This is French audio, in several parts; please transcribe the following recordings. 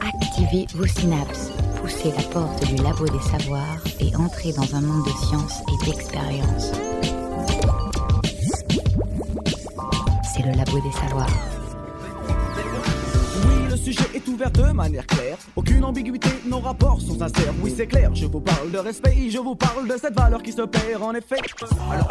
Activez vos synapses, poussez la porte du labo des savoirs et entrez dans un monde de science et d'expérience. C'est le labo des savoirs. Oui, le sujet est ouvert de manière claire. Aucune ambiguïté, nos rapports sont sincères. Oui, c'est clair, je vous parle de respect, je vous parle de cette valeur qui se perd en effet. Alors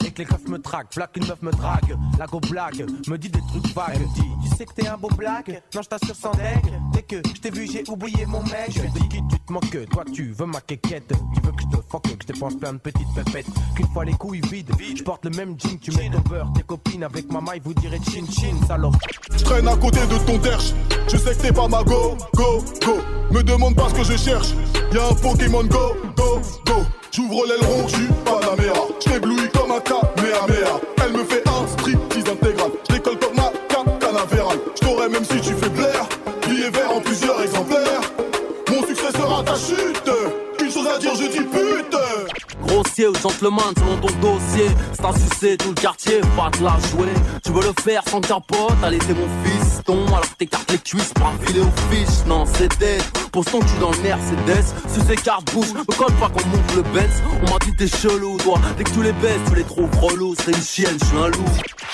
et que les keufs me traquent, Flac une meuf me drague, la go blague, me dit des trucs vagues. Elle me dit, tu sais que t'es un beau blague, non je t'assure sans deck. Que je t'ai vu, j'ai oublié mon mec. Je dis qui tu te moques, toi tu veux ma quéquette. Tu veux que je te fuck, que je dépense plein de petites pépettes. Qu'une fois les couilles vides, je porte le même jean, tu mets ton beurre, tes copines avec ma maille, vous direz chin chin, salope. Je traîne à côté de ton derche. Je sais que t'es pas ma go, go, go. Me demande pas ce que je cherche. Y'a un Pokémon go, go, go. J'ouvre l'aileron, j'suis Panamera. J't'éblouis comme un Kamehameha. Elle me fait un striptease intégral. J'décolle comme ma canavéral. J't'aurais même si tu fais blaire. Je dis pute. Grossier ou gentleman selon ton dossier. C'est un succès tout le quartier, va te la jouer. Tu veux le faire sans capote, allez c'est mon fiston. Alors t'écartes les cuisses pour un filet aux fiches Non c'est dead, pose ton cul dans le Mercedes. Sur ces cartes bouche, me colle pas qu'on monte le Benz. On m'a dit t'es chelou toi, dès que tu les baisses tu les trouves relous. C'est une chienne, je suis un loup.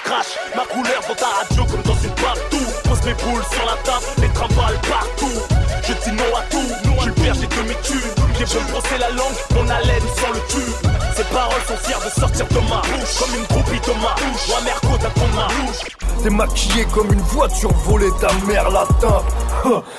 Crash ma couleur dans ta radio comme dans une partout. Pose mes boules sur la table, les travaille partout. Je dis non à tout, perds, j'ai demi-tue J'ai beau me brosser la langue, mon haleine sans le tube Ces paroles sont fières de sortir de ma bouche Comme une groupie de ma bouche, moi côte à ton ma bouche T'es maquillé comme une voiture volée, ta mère la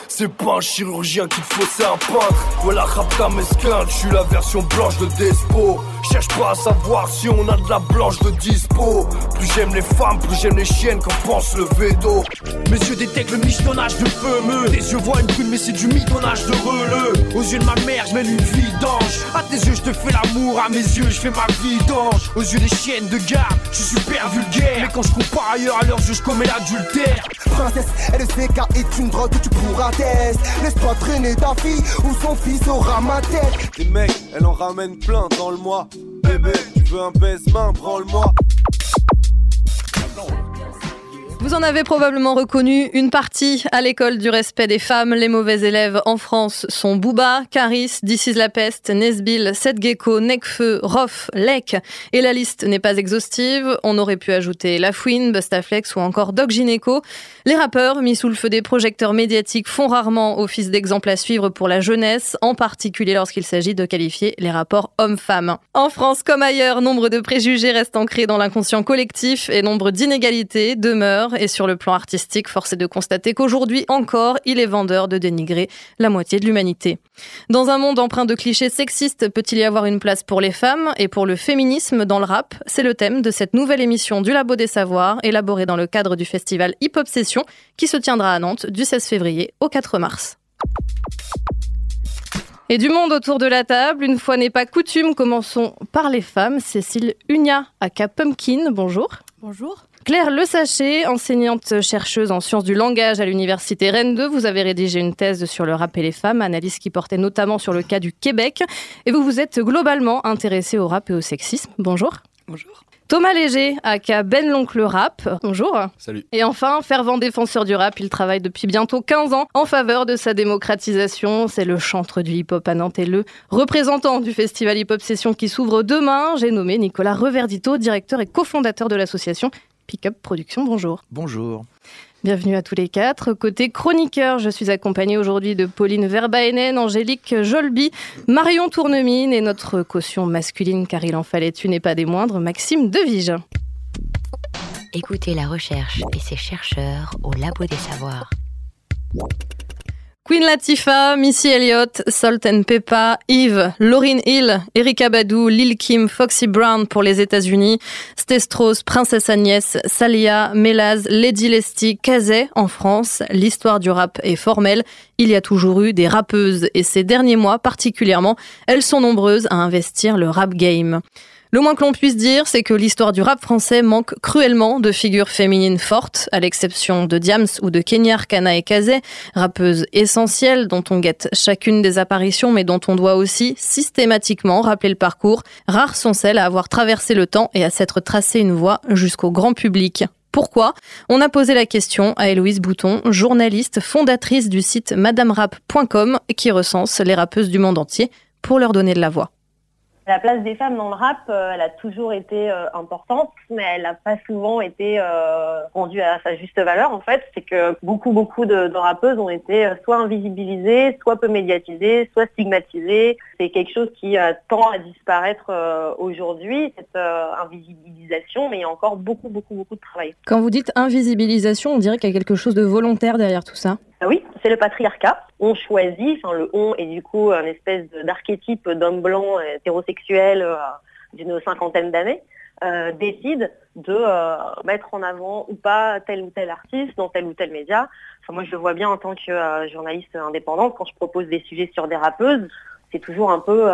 C'est pas un chirurgien qu'il te faut, c'est un peintre. Voilà, rapta mesquin, je suis la version blanche de Despo. Cherche pas à savoir si on a de la blanche de dispo. Plus j'aime les femmes, plus j'aime les chiennes qu'en pense le veto. Mes yeux détectent le michetonnage de feu me Tes yeux voient une prune mais c'est du mitonnage de releu Aux yeux de ma mère je mène une vie d'ange À tes yeux je te fais l'amour, à mes yeux je fais ma vie d'ange Aux yeux des chiennes de garde, je suis super vulgaire Mais quand je cours par ailleurs à leurs yeux je commets l'adultère Princesse, LSPK est une drogue que tu pourras tester. Laisse-toi traîner ta fille ou son fils aura ma tête. Les mecs, elle en ramène plein dans le mois. Bébé, tu veux un baise-main, branle-moi. Vous en avez probablement reconnu une partie à l'école du respect des femmes. Les mauvais élèves en France sont Booba, Caris, This is la peste, Nesbill, Seth Gecko, Necfeu, Roff, Lek. Et la liste n'est pas exhaustive. On aurait pu ajouter La Fouine, Bustaflex ou encore Doc Gineco. Les rappeurs, mis sous le feu des projecteurs médiatiques, font rarement office d'exemple à suivre pour la jeunesse, en particulier lorsqu'il s'agit de qualifier les rapports hommes-femmes. En France comme ailleurs, nombre de préjugés restent ancrés dans l'inconscient collectif et nombre d'inégalités demeurent et sur le plan artistique, force est de constater qu'aujourd'hui encore, il est vendeur de dénigrer la moitié de l'humanité. Dans un monde empreint de clichés sexistes, peut-il y avoir une place pour les femmes et pour le féminisme dans le rap? C'est le thème de cette nouvelle émission du Labo des Savoirs, élaborée dans le cadre du festival Hip Hop Session, qui se tiendra à Nantes du 16 février au 4 mars. Et du monde autour de la table, une fois n'est pas coutume, commençons par les femmes. Cécile Unia, aka Pumpkin, bonjour. Bonjour. Claire Le Sachet, enseignante chercheuse en sciences du langage à l'université Rennes 2, vous avez rédigé une thèse sur le rap et les femmes, analyse qui portait notamment sur le cas du Québec, et vous vous êtes globalement intéressé au rap et au sexisme. Bonjour. Bonjour. Thomas Léger, aka Ben l'oncle rap. Bonjour. Salut. Et enfin, fervent défenseur du rap, il travaille depuis bientôt 15 ans en faveur de sa démocratisation. C'est le chantre du hip-hop à Nantes et le représentant du festival hip-hop session qui s'ouvre demain. J'ai nommé Nicolas Reverdito, directeur et cofondateur de l'association Pick Up Production. Bonjour. Bonjour. Bienvenue à tous les quatre. Côté chroniqueur, je suis accompagnée aujourd'hui de Pauline Verbaenen, Angélique Jolby, Marion Tournemine et notre caution masculine, car il en fallait une et pas des moindres, Maxime Devige. Écoutez la recherche et ses chercheurs au Labo des Savoirs. Queen Latifah, Missy Elliott, Salt and Peppa, Eve, Lauryn Hill, Erika Badu, Lil Kim, Foxy Brown pour les États-Unis, Stestros, Princesse Agnès, Salia, Melaz, Lady Lesty, Kazé en France. L'histoire du rap est formelle. Il y a toujours eu des rappeuses et ces derniers mois particulièrement, elles sont nombreuses à investir le rap game. Le moins que l'on puisse dire, c'est que l'histoire du rap français manque cruellement de figures féminines fortes, à l'exception de Diams ou de Kenya Kana et Kazé, rappeuses essentielles dont on guette chacune des apparitions mais dont on doit aussi systématiquement rappeler le parcours. Rares sont celles à avoir traversé le temps et à s'être tracé une voie jusqu'au grand public. Pourquoi? On a posé la question à Héloïse Bouton, journaliste fondatrice du site madamerap.com qui recense les rappeuses du monde entier pour leur donner de la voix. La place des femmes dans le rap, euh, elle a toujours été euh, importante, mais elle n'a pas souvent été euh, rendue à sa juste valeur. En fait, c'est que beaucoup, beaucoup de, rappeuses ont été soit invisibilisées, soit peu médiatisées, soit stigmatisées. C'est quelque chose qui tend à disparaître aujourd'hui, cette invisibilisation, mais il y a encore beaucoup, beaucoup, beaucoup de travail. Quand vous dites invisibilisation, on dirait qu'il y a quelque chose de volontaire derrière tout ça. Ah oui, c'est le patriarcat. On choisit, enfin le on est du coup un espèce d'archétype d'homme blanc hétérosexuel euh, d'une cinquantaine d'années, euh, décide de euh, mettre en avant ou pas tel ou tel artiste dans tel ou tel média. Enfin, moi je le vois bien en tant que journaliste indépendante, quand je propose des sujets sur des rappeuses, c'est toujours un peu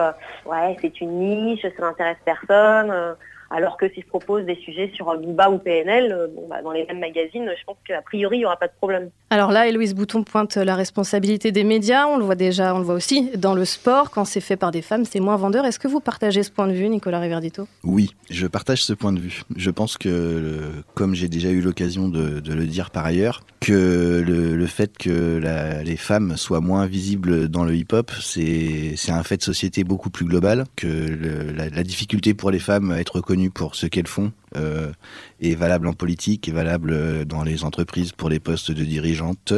ouais c'est une niche, ça n'intéresse personne alors que si je propose des sujets sur Booba ou PNL, euh, bah, dans les mêmes magazines, je pense qu'a priori, il n'y aura pas de problème. Alors là, Héloïse Bouton pointe la responsabilité des médias. On le voit déjà, on le voit aussi dans le sport. Quand c'est fait par des femmes, c'est moins vendeur. Est-ce que vous partagez ce point de vue, Nicolas Riverdito? Oui, je partage ce point de vue. Je pense que, comme j'ai déjà eu l'occasion de, le dire par ailleurs, que le, fait que les femmes soient moins visibles dans le hip-hop, c'est un fait de société beaucoup plus global, que la, la difficulté pour les femmes à être reconnues pour ce qu'elles font euh, est valable en politique, est valable dans les entreprises pour les postes de dirigeantes,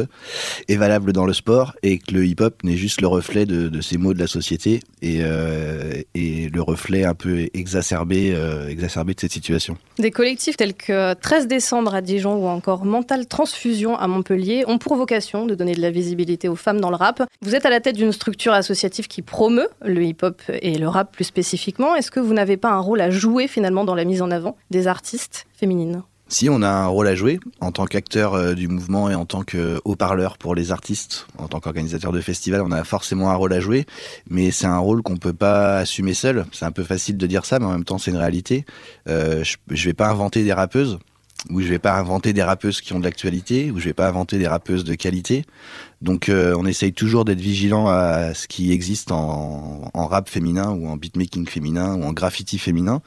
est valable dans le sport, et que le hip-hop n'est juste le reflet de, ces mots de la société et, euh, et le reflet un peu exacerbé, euh, exacerbé de cette situation. Des collectifs tels que 13 décembre à Dijon ou encore Mental Transfusion à Montpellier ont pour vocation de donner de la visibilité aux femmes dans le rap. Vous êtes à la tête d'une structure associative qui promeut le hip-hop et le rap plus spécifiquement. Est-ce que vous n'avez pas un rôle à jouer finalement dans la mise en avant des artistes féminines si on a un rôle à jouer en tant qu'acteur euh, du mouvement et en tant que haut-parleur pour les artistes, en tant qu'organisateur de festival, on a forcément un rôle à jouer, mais c'est un rôle qu'on peut pas assumer seul. C'est un peu facile de dire ça, mais en même temps c'est une réalité. Euh, je, je vais pas inventer des rappeuses où je vais pas inventer des rappeuses qui ont de l'actualité, où je vais pas inventer des rappeuses de qualité. Donc euh, on essaye toujours d'être vigilant à ce qui existe en, rap féminin ou en beatmaking féminin ou en graffiti féminin,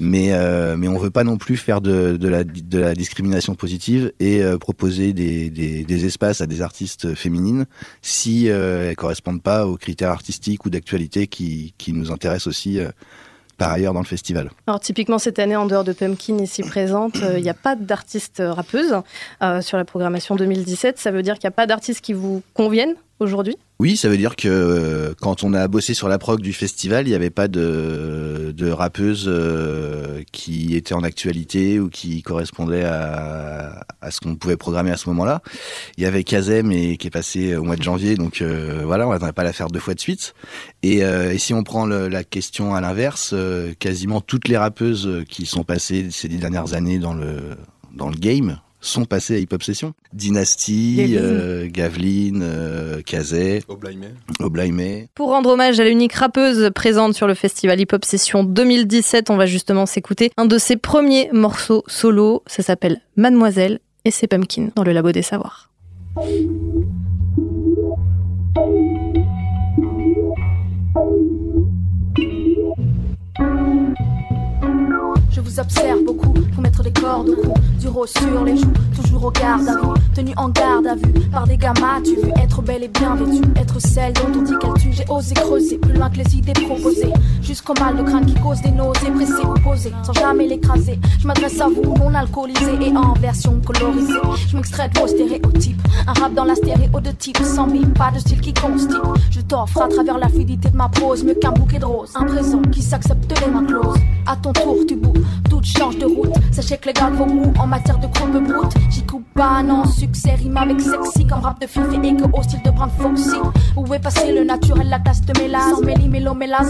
mais euh, mais on veut pas non plus faire de, de, la, de la discrimination positive et euh, proposer des, des, des, espaces à des artistes féminines si euh, elles correspondent pas aux critères artistiques ou d'actualité qui, qui nous intéressent aussi par ailleurs dans le festival. Alors typiquement cette année, en dehors de Pumpkin ici présente, euh, il n'y a pas d'artistes rappeuses euh, sur la programmation 2017. Ça veut dire qu'il n'y a pas d'artistes qui vous conviennent aujourd'hui? Oui, ça veut dire que euh, quand on a bossé sur la prog du festival, il n'y avait pas de, de rappeuses euh, qui étaient en actualité ou qui correspondaient à, à ce qu'on pouvait programmer à ce moment-là. Il y avait Kazem et qui est passé au mois de janvier, donc euh, voilà, on n'attendait pas la faire deux fois de suite. Et, et si on prend la question à l'inverse, quasiment toutes les rappeuses qui sont passées ces dix dernières années dans le dans le game sont passés à Hip Hop Session. Dynasty, Gaveline, euh, Kazé, Oblaimé. Pour rendre hommage à l'unique rappeuse présente sur le festival Hip Hop Session 2017, on va justement s'écouter un de ses premiers morceaux solo. Ça s'appelle Mademoiselle et c'est Pumpkin dans le Labo des Savoirs. Je vous observe beaucoup pour mettre des cordes au cou, du rose sur les joues, toujours au garde à vue, tenue en garde à vue par des gammas. Tu veux être belle et bien vêtue, être celle dont on dit qu'elle tue. J'ai osé creuser plus loin que les idées proposées, jusqu'au mal de crâne qui cause des nausées, pressées ou posées, sans jamais l'écraser. Je m'adresse à vous, non alcoolisé et en version colorisée. Je m'extrais de vos stéréotypes, un rap dans la stéréo de type sans bim, pas de style qui constipe. Je t'offre à travers la fluidité de ma prose, mieux qu'un bouquet de roses. Un présent qui s'accepte les mains closes. À ton tour, tu bouges tout change de route. Sachez que les gars vont mou en matière de courbe brute. J'y coupe pas, non, succès rime avec sexy comme rap de fifi et que au style de Brand Foxy. Où est passé le naturel, la classe de mélas? Sans méli,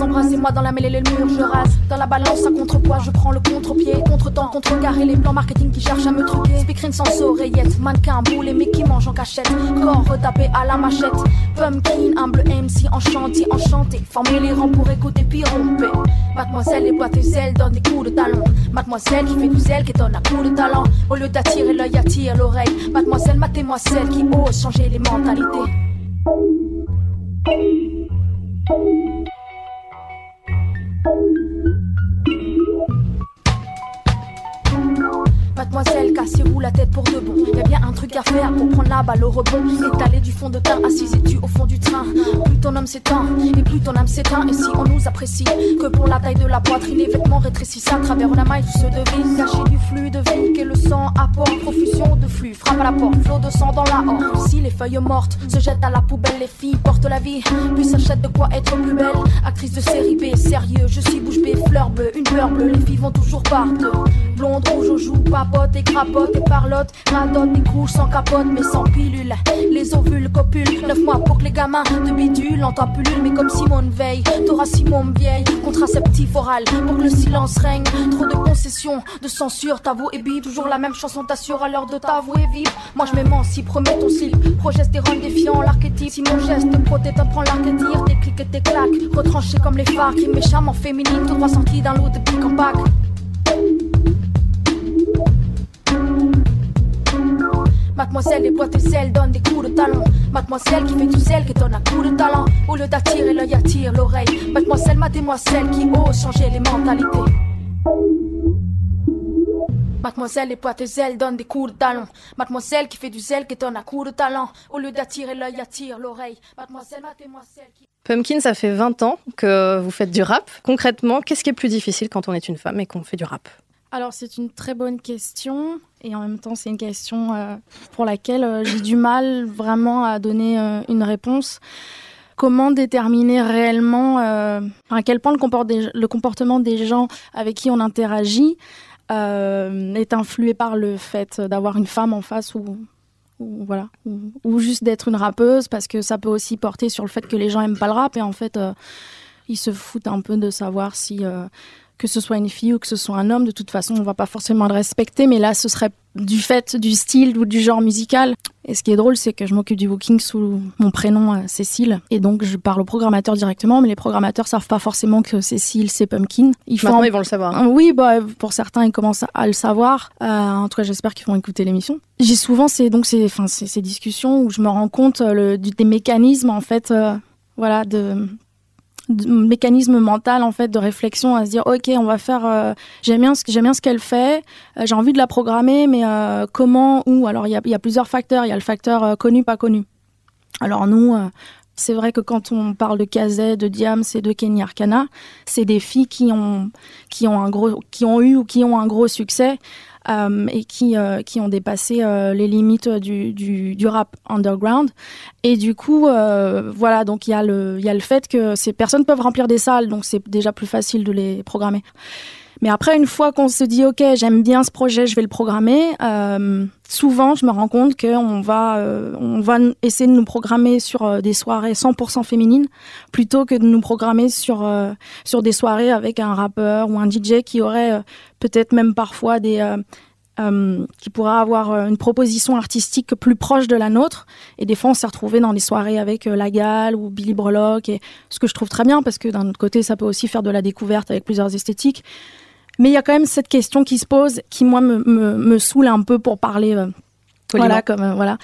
embrassez-moi dans la mêlée, le mur, je rase. Dans la balance, à contrepoids, je prends le contre-pied. Contre-temps, temps. Contrecarrer les plans marketing qui cherchent à me truquer. Speakerine sans oreillette, mannequin, boule, mais qui mange en cachette. Corps retapé à la machette. Pumpkin, humble MC, enchanté, enchanté. Former les rangs pour écouter puis romper. Mademoiselle, les boîtes ailes donnent des coups de talon. Mademoiselle qui fait du zèle, qui donne un coup de talent. Au lieu d'attirer l'œil, attire l'oreille. Mademoiselle, matez-moi celle qui ose changer les mentalités. Mademoiselle, cassez-vous la tête pour de bon. Y bien un truc à faire pour prendre la balle au rebond. Étaler du fond de teint, assise et tu au fond du train. Plus ton homme s'éteint, et plus ton âme s'éteint. Et si on nous apprécie que pour la taille de la poitrine, les vêtements rétrécissent à travers la maille, se devine. Caché du flux de vie, que le sang apporte. Profusion de flux, frappe à la porte, flot de sang dans la horde. Si les feuilles mortes se jettent à la poubelle, les filles portent la vie. Puis s'achètent de quoi être plus belle. Actrice de série B, sérieux, je suis bouche bée, fleur bleue, une fleur bleue. Les filles vont toujours partout. Blonde, au joue, papote et crapote et parlotte. Radote des couches sans capote mais sans pilule. Les ovules copulent, neuf mois pour que les gamins de bidule entendent pullule. Mais comme Simone Veil, t'auras Simone vieille. Contraceptif oral pour que le silence règne. Trop de concessions, de censure, t'avoue et bip. Toujours la même chanson t'assure à l'heure de t'avouer vivre. Moi je m'émancipe, promets ton slip. Progestérone défiant l'archétype. Si mon geste protège, t'apprends l'archétype. Tes clics et tes claques, retranchés comme les phares qui méchamment féminine. Tout droit sorti d'un lot de pic en pack. Mademoiselle, les boîtes donne des coups de talon. Mademoiselle qui fait du sel, qui donne un coup de talent. Au lieu d'attirer l'œil, attire l'oreille. Mademoiselle, mademoiselle qui ose changer les mentalités. Mademoiselle, les boîtes et donne des coups de talon. Mademoiselle qui fait du zèle, qui donne un coup de talent. Au lieu d'attirer l'œil, attire l'oreille. Mademoiselle, mademoiselle qui. Pumpkin, ça fait 20 ans que vous faites du rap. Concrètement, qu'est-ce qui est plus difficile quand on est une femme et qu'on fait du rap? Alors c'est une très bonne question et en même temps c'est une question euh, pour laquelle euh, j'ai du mal vraiment à donner euh, une réponse. Comment déterminer réellement à quel point le, comportement des gens avec qui on interagit est influé par le fait d'avoir une femme en face ou, voilà juste d'être une rappeuse parce que ça peut aussi porter sur le fait que les gens aiment pas le rap et en fait ils se foutent un peu de savoir si que ce soit une fille ou que ce soit un homme, de toute façon, on va pas forcément le respecter, mais là, ce serait du fait du style ou du genre musical. Et ce qui est drôle, c'est que je m'occupe du booking sous mon prénom euh, Cécile, et donc je parle au programmateur directement, mais les programmateurs savent pas forcément que Cécile c'est Pumpkin. Ils Maintenant, ils vont le savoir. Euh, oui, bah pour certains, ils commencent à le savoir. Euh, en tout cas, j'espère qu'ils vont écouter l'émission. J'ai souvent ces donc ces, enfin, ces, discussions où je me rends compte le, des mécanismes en fait. voilà, de, mécanisme mental en fait de réflexion à se dire ok on va faire euh, j'aime bien ce j'aime bien ce qu'elle fait euh, j'ai envie de la programmer mais euh, comment où? Alors il y a, plusieurs facteurs. Il y a le facteur connu pas connu. Alors nous c'est vrai que quand on parle de Kazé, de Diams et de Kenny Arcana, c'est des filles qui ont, qui, ont un gros, qui ont eu ou qui ont un gros succès et qui, euh, qui ont dépassé euh, les limites du, du, rap underground. Et du coup, voilà, donc il y, y a le fait que ces personnes peuvent remplir des salles, donc c'est déjà plus facile de les programmer. Mais après, une fois qu'on se dit, OK, j'aime bien ce projet, je vais le programmer, euh, souvent, je me rends compte qu'on va, euh, on va essayer de nous programmer sur euh, des soirées 100% féminines plutôt que de nous programmer sur, sur des soirées avec un rappeur ou un DJ qui aurait peut-être même parfois des. qui pourrait avoir une proposition artistique plus proche de la nôtre. Et des fois, on s'est retrouvé dans des soirées avec La Gale ou Billy Brelock, et ce que je trouve très bien, parce que d'un autre côté, ça peut aussi faire de la découverte avec plusieurs esthétiques. Mais il y a quand même cette question qui se pose, qui moi me, me, me saoule un peu pour parler. Euh, voilà, comme euh, voilà.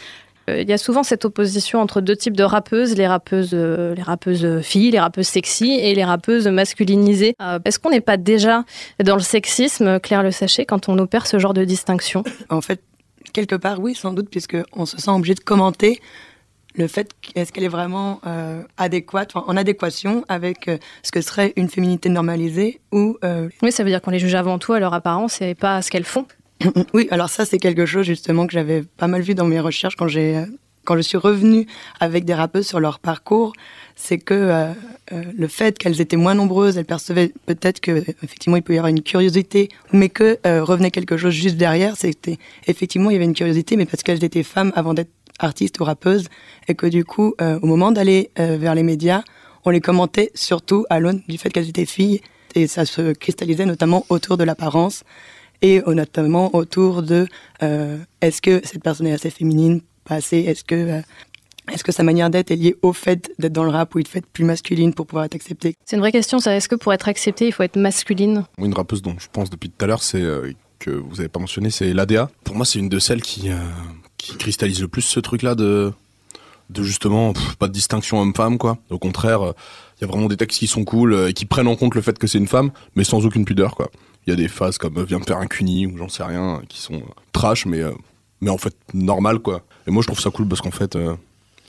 Euh, il y a souvent cette opposition entre deux types de rappeuses, les rappeuses, les rappeuses filles, les rappeuses sexy et les rappeuses masculinisées. Est-ce qu'on n'est pas déjà dans le sexisme, Claire Le Sachet, quand on opère ce genre de distinction? En fait, quelque part, oui, sans doute, puisque on se sent obligé de commenter le fait est-ce qu'elle est vraiment euh, adéquate, en adéquation avec euh, ce que serait une féminité normalisée ou euh, Oui, ça veut dire qu'on les juge avant tout à leur apparence et pas à ce qu'elles font. oui, alors ça c'est quelque chose justement que j'avais pas mal vu dans mes recherches quand j'ai quand je suis revenue avec des rappeuses sur leur parcours, c'est que le fait qu'elles étaient moins nombreuses, elles percevaient peut-être que effectivement il peut y avoir une curiosité, mais que revenait quelque chose juste derrière, c'était effectivement il y avait une curiosité, mais parce qu'elles étaient femmes avant d'être artistes ou rappeuses, et que du coup, euh, au moment d'aller euh, vers les médias, on les commentait surtout à l'aune du fait qu'elles étaient filles, et ça se cristallisait notamment autour de l'apparence. et notamment autour de est-ce que cette personne est assez féminine, pas assez, est-ce que est-ce que sa manière d'être est liée au fait d'être dans le rap ou il faut être plus masculine pour pouvoir être acceptée? C'est une vraie question, ça. Est-ce que pour être acceptée, il faut être masculine? Une rappeuse dont je pense depuis tout à l'heure, c'est que vous n'avez pas mentionné, c'est l'ADA. Pour moi, c'est une de celles qui, qui cristallise le plus ce truc-là de, de justement pas de distinction homme-femme, quoi. Au contraire, il y a vraiment des textes qui sont cool et qui prennent en compte le fait que c'est une femme, mais sans aucune pudeur, quoi. Il y a des phases comme Viens me faire un cuni ou j'en sais rien, qui sont trash, mais, mais en fait normal, quoi. Et moi, je trouve ça cool parce qu'en fait,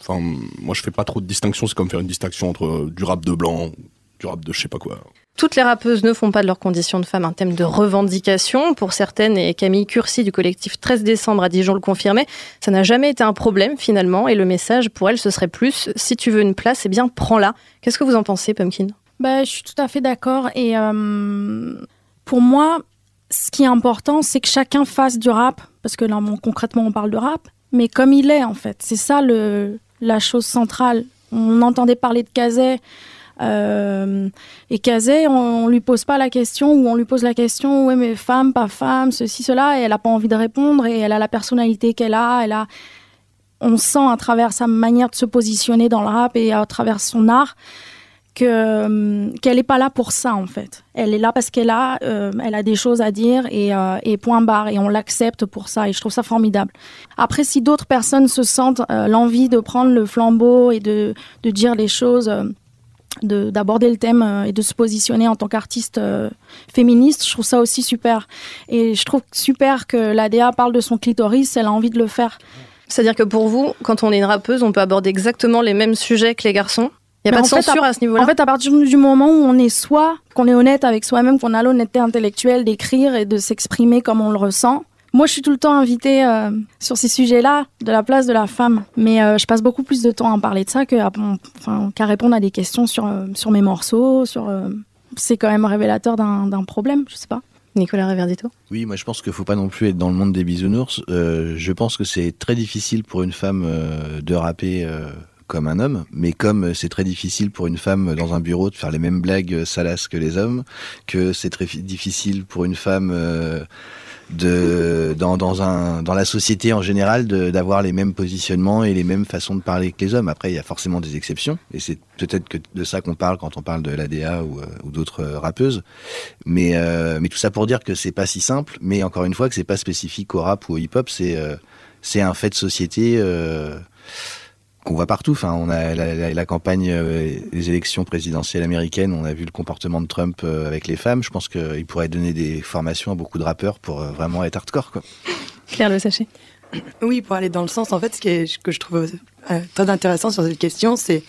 enfin, moi, je fais pas trop de distinction. C'est comme faire une distinction entre du rap de blanc, du rap de je sais pas quoi. Toutes les rappeuses ne font pas de leur condition de femme un thème de revendication. Pour certaines, et Camille Curcy du collectif 13 décembre à Dijon le confirmait, ça n'a jamais été un problème finalement. Et le message pour elle, ce serait plus si tu veux une place, eh bien prends-la. Qu'est-ce que vous en pensez, Pumpkin? Bah, Je suis tout à fait d'accord. Et euh, pour moi, ce qui est important, c'est que chacun fasse du rap. Parce que là, concrètement, on parle de rap. Mais comme il est, en fait. C'est ça la chose centrale. On entendait parler de Kazé. Euh, et Kazé, on, on, lui pose pas la question ou on lui pose la question, ouais mais femme, pas femme, ceci, cela, et elle a pas envie de répondre et elle a la personnalité qu'elle a, elle a, on sent à travers sa manière de se positionner dans le rap et à travers son art euh, qu'elle n'est pas là pour ça en fait. Elle est là parce qu'elle a, euh, elle a des choses à dire et, et point barre et on l'accepte pour ça et je trouve ça formidable. Après, si d'autres personnes se sentent l'envie de prendre le flambeau et de, de dire les choses d'aborder le thème euh, et de se positionner en tant qu'artiste euh, féministe, je trouve ça aussi super. Et je trouve super que l'ADA parle de son clitoris, elle a envie de le faire. C'est-à-dire que pour vous, quand on est une rappeuse, on peut aborder exactement les mêmes sujets que les garçons? Il n'y a pas de censure fait, à, à, ce niveau-là? En fait, à partir du moment où on est soi, qu'on est honnête avec soi-même, qu'on a l'honnêteté intellectuelle d'écrire et de s'exprimer comme on le ressent, moi, je suis tout le temps invitée euh, sur ces sujets-là, de la place de la femme. Mais euh, je passe beaucoup plus de temps à parler de ça qu'à enfin, qu répondre à des questions sur, euh, sur mes morceaux. Sur, c'est quand même révélateur d'un problème, je sais pas. Nicolas Reverdito Oui, moi je pense qu'il ne faut pas non plus être dans le monde des bisounours. je pense que c'est très difficile pour une femme de rapper comme un homme, mais comme c'est très difficile pour une femme dans un bureau de faire les mêmes blagues salaces que les hommes, que c'est très difficile pour une femme de, dans, dans, un, dans la société en général d'avoir les mêmes positionnements et les mêmes façons de parler que les hommes. Après, il y a forcément des exceptions, et c'est peut-être que de ça qu'on parle quand on parle de l'ADA ou, euh, ou d'autres euh, rappeuses. Mais, euh, mais tout ça pour dire que c'est pas si simple, mais encore une fois que c'est pas spécifique au rap ou au hip-hop, c'est euh, c'est un fait de société. Euh, qu'on voit partout. Enfin, on a la, la, la campagne, euh, les élections présidentielles américaines, on a vu le comportement de Trump euh, avec les femmes. Je pense qu'il pourrait donner des formations à beaucoup de rappeurs pour euh, vraiment être hardcore. Quoi. Claire Le Sachet. Oui, pour aller dans le sens, en fait, ce qui est, que je trouve euh, très intéressant sur cette question, c'est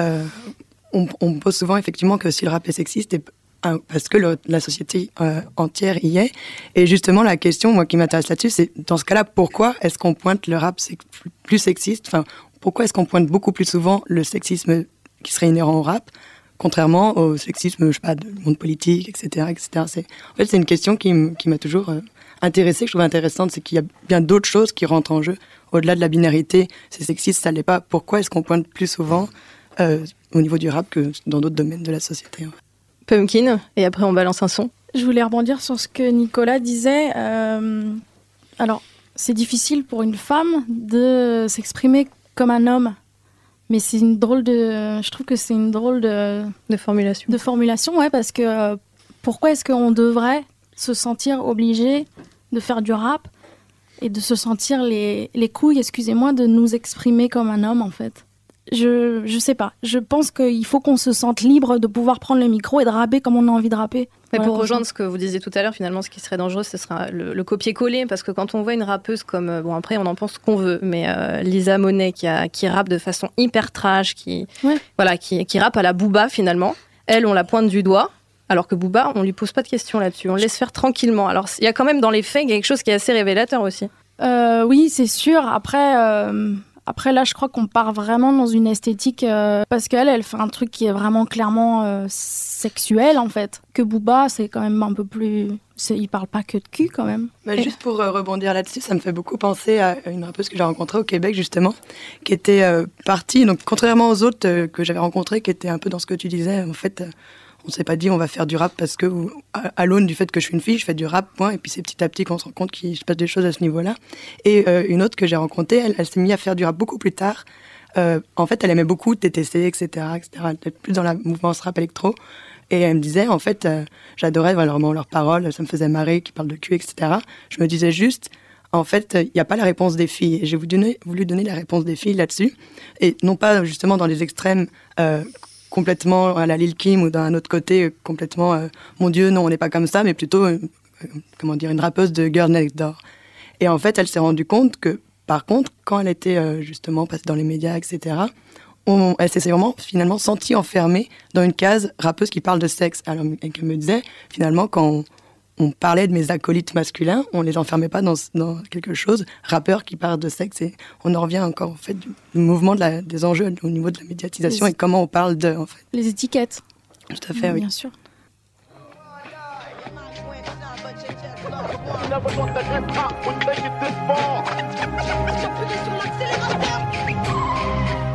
euh, on, pose souvent effectivement que si le rap est sexiste, et, euh, parce que le, la société euh, entière y est. Et justement, la question, moi, qui m'intéresse là-dessus, c'est dans ce cas-là, pourquoi est-ce qu'on pointe le rap sex plus sexiste? Enfin, pourquoi est-ce qu'on pointe beaucoup plus souvent le sexisme qui serait inhérent au rap, contrairement au sexisme, je sais pas, du monde politique, etc., etc. C'est, en fait, c'est une question qui, m'a toujours euh, intéressée, que je trouve intéressante, c'est qu'il y a bien d'autres choses qui rentrent en jeu au-delà de la binarité. C'est sexiste, ça l'est pas. Pourquoi est-ce qu'on pointe plus souvent euh, au niveau du rap que dans d'autres domaines de la société Pumpkin, et après on balance un son. Je voulais rebondir sur ce que Nicolas disait. Euh, alors, c'est difficile pour une femme de s'exprimer comme un homme. Mais c'est une drôle de. Je trouve que c'est une drôle de. De formulation. De formulation, ouais, parce que euh, pourquoi est-ce qu'on devrait se sentir obligé de faire du rap et de se sentir les, les couilles, excusez-moi, de nous exprimer comme un homme, en fait? Je, je sais pas. Je pense qu'il faut qu'on se sente libre de pouvoir prendre le micro et de rapper comme on a envie de rapper. Mais voilà, pour rejoindre ce que vous disiez tout à l'heure, finalement, ce qui serait dangereux, ce sera le, le copier-coller, parce que quand on voit une rappeuse comme, euh, bon après on en pense ce qu'on veut, mais euh, Lisa Monet qui, a, qui rappe de façon hyper trash, qui, ouais. voilà, qui, qui rappe à la Booba finalement, elle on la pointe du doigt, alors que Booba, on lui pose pas de questions là-dessus, on le laisse faire tranquillement. Alors il y a quand même dans les faits quelque chose qui est assez révélateur aussi. Euh, oui, c'est sûr. Après, euh, après là, je crois qu'on part vraiment dans une esthétique euh, parce qu'elle, elle fait un truc qui est vraiment clairement euh, sexuel en fait. Que Booba, c'est quand même un peu plus. Il parle pas que de cul quand même. Bah, juste pour euh, rebondir là-dessus, ça me fait beaucoup penser à une rappeuse que j'ai rencontrée au Québec justement, qui était partie, donc contrairement aux autres que j'avais rencontrées, qui étaient un peu dans ce que tu disais, en fait on s'est pas dit on va faire du rap parce que à, l'aune du fait que je suis une fille, je fais du rap point. Et puis c'est petit à petit qu'on se rend compte qu'il se passe des choses à ce niveau-là. Et euh, une autre que j'ai rencontrée, elle, s'est mise à faire du rap beaucoup plus tard. Euh, en fait, elle aimait beaucoup TTC, etc., etc. Était plus dans la mouvance rap électro. Et elle me disait, en fait, euh, j'adorais vraiment leurs paroles, ça me faisait marrer, qu'ils parlent de cul, etc. Je me disais juste, en fait, il n'y a pas la réponse des filles. Et j'ai voulu, voulu donner la réponse des filles là-dessus. Et non pas justement dans les extrêmes complètement à la Lil Kim ou d'un autre côté euh, complètement, euh, mon Dieu, non, on n'est pas comme ça, mais plutôt, comment dire, une rappeuse de Girl Next Door. Et en fait, elle s'est rendue compte que, par contre, quand elle était justement passée dans les médias, etc., on, elle s'est vraiment finalement sentie enfermée dans une case rappeuse qui parle de sexe. Alors, elle me disait, finalement, quand on parlait de mes acolytes masculins, on les enfermait pas dans, quelque chose, rappeurs qui parlent de sexe, et on en revient encore en fait du, mouvement des enjeux au niveau de la médiatisation et comment on parle de. En fait. Les étiquettes. Tout à fait, oui. Bien sûr.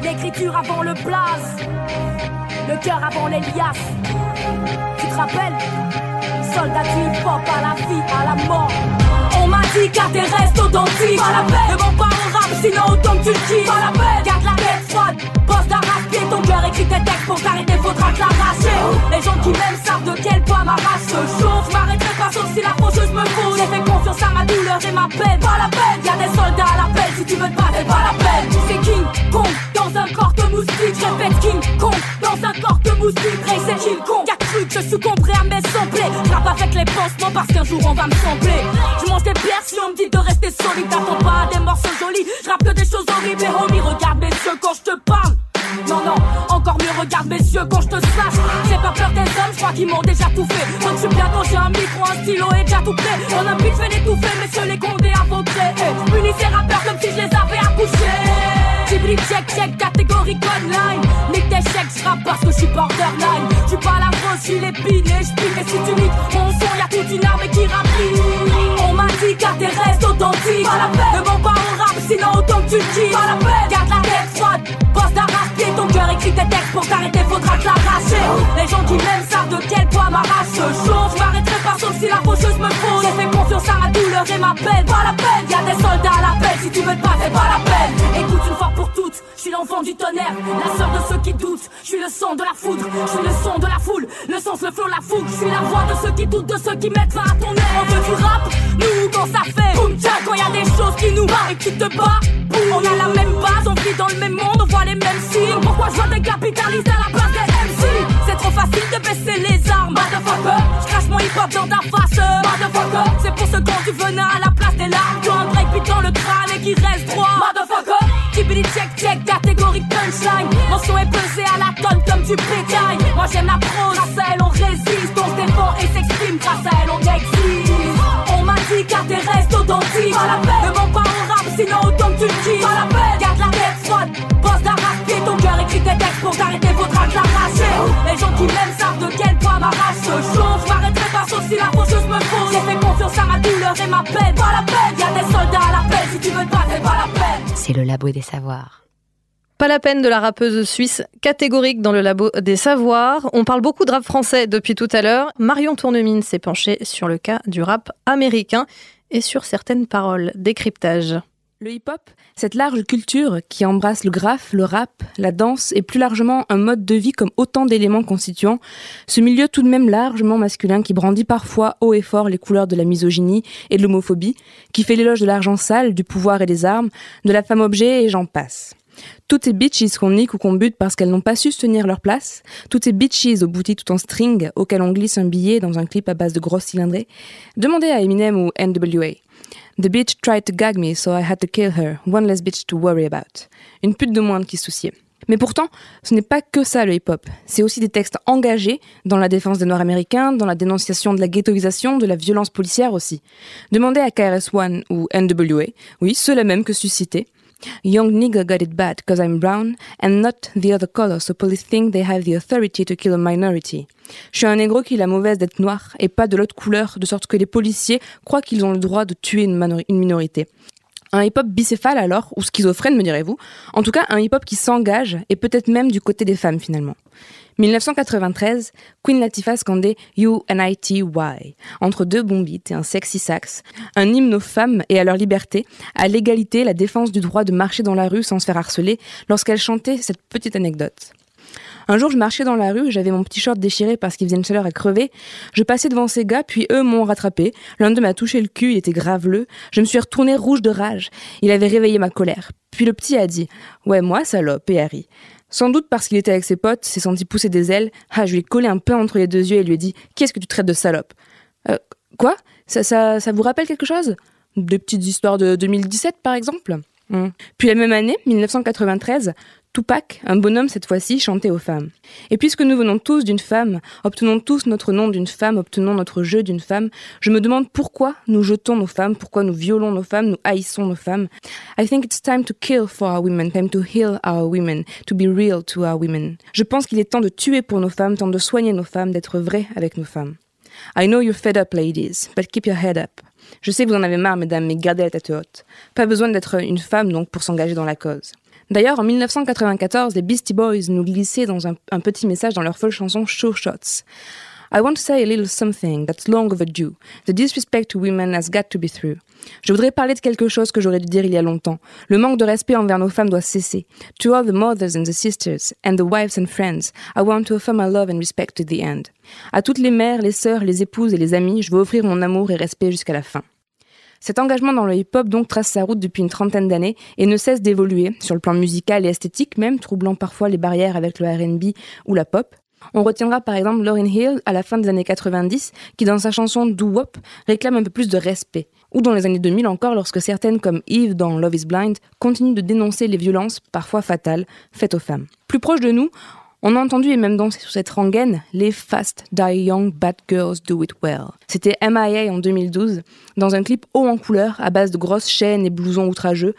L'écriture avant le blaze, le cœur avant l'Elias. Tu te rappelles? Soldat du hip-hop à la vie, à la mort. On m'a dit garde tes restes authentique Pas ne mens pas au rap, sinon autant que tu le dis. Pas la garde la tête froide. Bosse d'arrache ton cœur, écrit tes textes pour t'arrêter, faudra te l'arracher. Les gens qui m'aiment savent de quel poids ma race se chauffe. M'arrêterai pas sauf si la faucheuse me fausse. J'ai fait confiance à ma douleur et ma peine. Pas la peine, y'a des soldats à l'appel. Si tu veux te battre, pas la peine. C'est King Kong dans un corps de moustique. Je répète King Kong dans un corps de moustique. Ray, c'est King Kong. Y'a cru que je succomberais à mes semblés. Je avec les pansements parce qu'un jour on va me sembler. Je mange des pierres si on me dit de rester solide. T'attends pas des morceaux jolis. Je rappe que des qu'ils m'ont déjà tout fait. Donc je suis bien quand j'ai un micro, un stylo et déjà tout prêt. On a vite fait l'étouffer, messieurs les condés à vos traits. Unis ces rappeurs comme si je les avais accouchés. Tibri check check, catégorie online. Nique tes chèques, je parce que je suis borderline. Tu pas la rose, je suis l'épine et je Et si tu niques mon son, y'a toute une armée qui rapide. On m'a dit car tes restes authentiques. Pas la peine, ne mens pas au rap, sinon autant que tu le Pas la peine, écrit tes textes pour t'arrêter, faudra te. Les gens qui m'aiment savent de quel poids ma race se chauffe. M'arrêterai pas sauf si la faucheuse me fausse. J'ai fait confiance à ma douleur et ma peine. Pas la peine, y'a des soldats à l'appel. Si tu veux battre, c'est pas la peine. Écoute une fois pour toutes, je suis l'enfant du tonnerre, la sœur de ceux qui doutent. Je suis le son de la foudre, je suis le son de la foule, le sens, le flow, la fougue. Je suis la voix de ceux qui doutent, de ceux qui mettent fin à ton air. On veut du rap, nous quand ça fait boum quand y a des choses qui nous barrent et qui te battent. On a la même base, on vit dans le même monde, on voit les mêmes signes. Pourquoi je vois des capitalistes à la place des MC C'est trop facile de baisser les armes, motherfucker. Je crache mon hip hop dans ta face, motherfucker. C'est pour ce quand tu venin à la place des larmes. Tu un break dans le crâne et qui reste droit, motherfucker. Tibili check catégorie punchline. Mon est pesé à la tonne comme du pétail. Moi j'aime la prose, grâce à elle on résiste, on se défend et s'exprime, grâce à elle on existe. On m'a dit car tes restes authentiques. Pas la peine, ne pas au rap, sinon autant que tu Pas la peine, garde la tête froide, bosse d'arrache ton cœur, écrit tes textes pour t'arrêter, faudra te l'arracher. Les gens qui m'aiment savent de quel poids ma race se chauffe. J'm'arrêterai pas sauf si la faucheuse me fausse. J'ai fait confiance à ma douleur et ma peine. Pas la peine, y'a des soldats à l'appel. Si tu veux te battre, c'est pas la peine. C'est le labo des savoirs. Pas la peine de la rappeuse suisse catégorique dans le labo des savoirs. On parle beaucoup de rap français depuis tout à l'heure. Marion Tournemine s'est penchée sur le cas du rap américain et sur certaines paroles. Décryptage. Le hip-hop, cette large culture qui embrasse le graphe, le rap, la danse et plus largement un mode de vie comme autant d'éléments constituants, ce milieu tout de même largement masculin qui brandit parfois haut et fort les couleurs de la misogynie et de l'homophobie, qui fait l'éloge de l'argent sale, du pouvoir et des armes, de la femme objet et j'en passe. Toutes ces bitches qu'on nique ou qu'on bute parce qu'elles n'ont pas su se tenir leur place. Toutes ces bitches au bouti tout en string auxquelles on glisse un billet dans un clip à base de grosses cylindrées. Demandez à Eminem ou NWA. The bitch tried to gag me, so I had to kill her. One less bitch to worry about. Une pute de moindre qui souciait. Mais pourtant, ce n'est pas que ça le hip-hop. C'est aussi des textes engagés dans la défense des Noirs américains, dans la dénonciation de la ghettoisation, de la violence policière aussi. Demandez à KRS-One ou NWA, oui, ceux-là même que suscité. Young nigga got it bad cause I'm brown and not the other color, so police think they have the authority to kill a minority. Je suis un négro qui a la mauvaise d'être noir et pas de l'autre couleur, de sorte que les policiers croient qu'ils ont le droit de tuer une, minorité. Un hip-hop bicéphale alors, ou schizophrène me direz-vous, en tout cas un hip-hop qui s'engage et peut-être même du côté des femmes finalement. 1993, Queen Latifah scandait U-N-I-T-Y, entre deux bombites et un sexy sax, un hymne aux femmes et à leur liberté, à l'égalité, la défense du droit de marcher dans la rue sans se faire harceler, lorsqu'elle chantait cette petite anecdote. Un jour, je marchais dans la rue, j'avais mon petit short déchiré parce qu'il faisait une chaleur à crever. Je passais devant ces gars, puis eux m'ont rattrapé. L'un d'eux m'a touché le cul, il était graveleux. Je me suis retournée rouge de rage. Il avait réveillé ma colère. Puis le petit a dit Ouais, moi, salope, et Harry. Sans doute parce qu'il était avec ses potes, s'est senti pousser des ailes. Ah, je lui ai collé un peu entre les deux yeux et lui ai dit Qu'est-ce que tu traites de salope? Euh, Quoi? Ça, ça, ça vous rappelle quelque chose? Des petites histoires de 2017, par exemple? Hmm. Puis la même année, 1993, Tupac, un bonhomme cette fois-ci, chantait aux femmes. Et puisque nous venons tous d'une femme, obtenons tous notre nom d'une femme, obtenons notre jeu d'une femme, je me demande pourquoi nous jetons nos femmes, pourquoi nous violons nos femmes, nous haïssons nos femmes. I think it's time to kill for our women, time to heal our women, to be real to our women. Je pense qu'il est temps de tuer pour nos femmes, temps de soigner nos femmes, d'être vrai avec nos femmes. I know you're fed up, ladies, but keep your head up. Je sais que vous en avez marre, mesdames, mais gardez la tête haute. Pas besoin d'être une femme, donc, pour s'engager dans la cause. D'ailleurs, en 1994, les Beastie Boys nous glissaient dans un, un petit message dans leur folle chanson Sure Shots. I want to say a little something that's long overdue. The disrespect to women has got to be through. Je voudrais parler de quelque chose que j'aurais dû dire il y a longtemps. Le manque de respect envers nos femmes doit cesser. To all the mothers and the sisters, and the wives and friends, I want to offer my love and respect to the end. À toutes les mères, les sœurs, les épouses et les amis, je veux offrir mon amour et respect jusqu'à la fin. Cet engagement dans le hip-hop donc trace sa route depuis une trentaine d'années et ne cesse d'évoluer, sur le plan musical et esthétique même, troublant parfois les barrières avec le RB ou la pop. On retiendra par exemple Lauryn Hill à la fin des années 90 qui dans sa chanson Do Wop réclame un peu plus de respect. Ou dans les années 2000 encore lorsque certaines comme Eve dans Love is Blind continuent de dénoncer les violences parfois fatales faites aux femmes. Plus proche de nous, on a entendu et même dansé sur cette rengaine les Fast Die Young Bad Girls Do It Well. C'était MIA en 2012, dans un clip haut en couleur à base de grosses chaînes et blousons outrageux,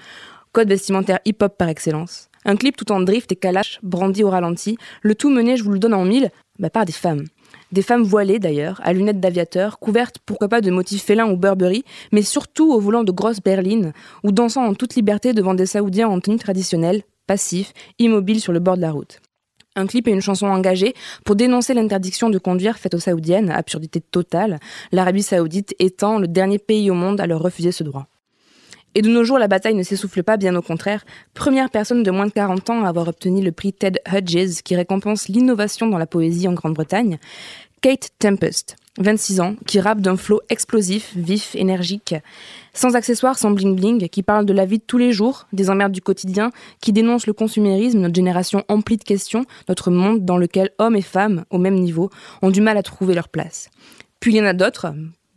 code vestimentaire hip-hop par excellence. Un clip tout en drift et calache, brandi au ralenti, le tout mené, je vous le donne en mille, bah, par des femmes. Des femmes voilées d'ailleurs, à lunettes d'aviateur, couvertes pourquoi pas de motifs félins ou Burberry, mais surtout au volant de grosses berlines, ou dansant en toute liberté devant des Saoudiens en tenue traditionnelle, passifs, immobiles sur le bord de la route. Un clip et une chanson engagée pour dénoncer l'interdiction de conduire faite aux Saoudiennes, absurdité totale, l'Arabie Saoudite étant le dernier pays au monde à leur refuser ce droit. Et de nos jours, la bataille ne s'essouffle pas, bien au contraire. Première personne de moins de 40 ans à avoir obtenu le prix Ted Hudges, qui récompense l'innovation dans la poésie en Grande-Bretagne, Kate Tempest, 26 ans, qui rappe d'un flow explosif, vif, énergique, sans accessoires, sans bling-bling, qui parle de la vie de tous les jours, des emmerdes du quotidien, qui dénonce le consumérisme, notre génération emplie de questions, notre monde dans lequel hommes et femmes, au même niveau, ont du mal à trouver leur place. Puis il y en a d'autres,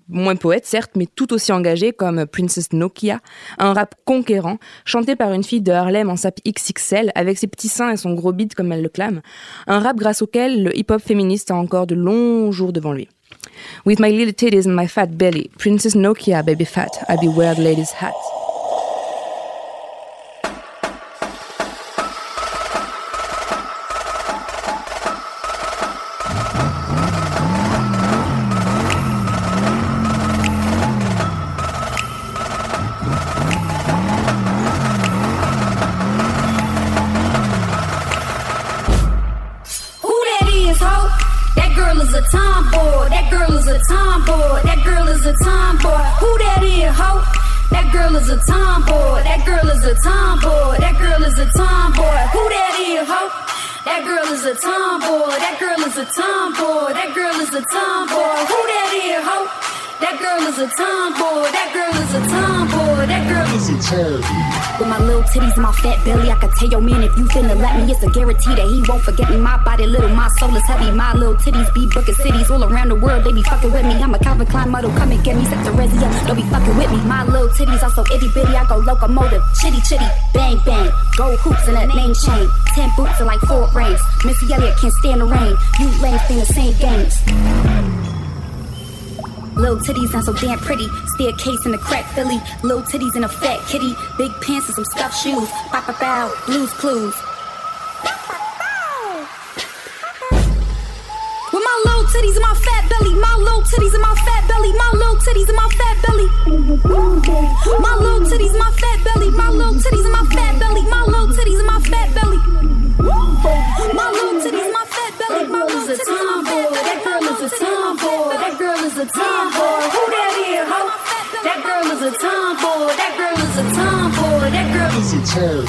moins poètes certes, mais tout aussi engagés comme Princess Nokia, un rap conquérant, chanté par une fille de Harlem en sap XXL avec ses petits seins et son gros beat comme elle le clame, un rap grâce auquel le hip-hop féministe a encore de longs jours devant lui. With my little titties and my fat belly, Princess Nokia, baby fat, I be wear ladies' hat. That girl is a tomboy. That girl is a tomboy. With my little titties and my fat belly, I can tell your man if you finna let me, it's a guarantee that he won't forget me. My body little, my soul is heavy. My little titties be booking cities all around the world. They be fucking with me. I'm a Calvin Klein model, come and get me. Set the resi up, don't be fucking with me. My little titties are so itty bitty, I go locomotive. Chitty chitty, bang bang. Gold hoops and a name chain. Ten boots and like four rings. Missy Elliott can't stand the rain. You lames think the same games. Little titties and so damn pretty. Staircase in the crack Philly. Little titties and a fat kitty. Big pants and some scuffed shoes. Bow bow. Blues clues. With my little titties and my fat belly. My little titties and my fat belly. My little titties and my fat belly. My little titties, my fat belly. My little titties and my fat belly. My little titties and my fat belly. My little titties, my fat belly is a tomboy. Who that is, ho? That girl is a tomboy. That girl is a tomboy. That girl is a tomboy.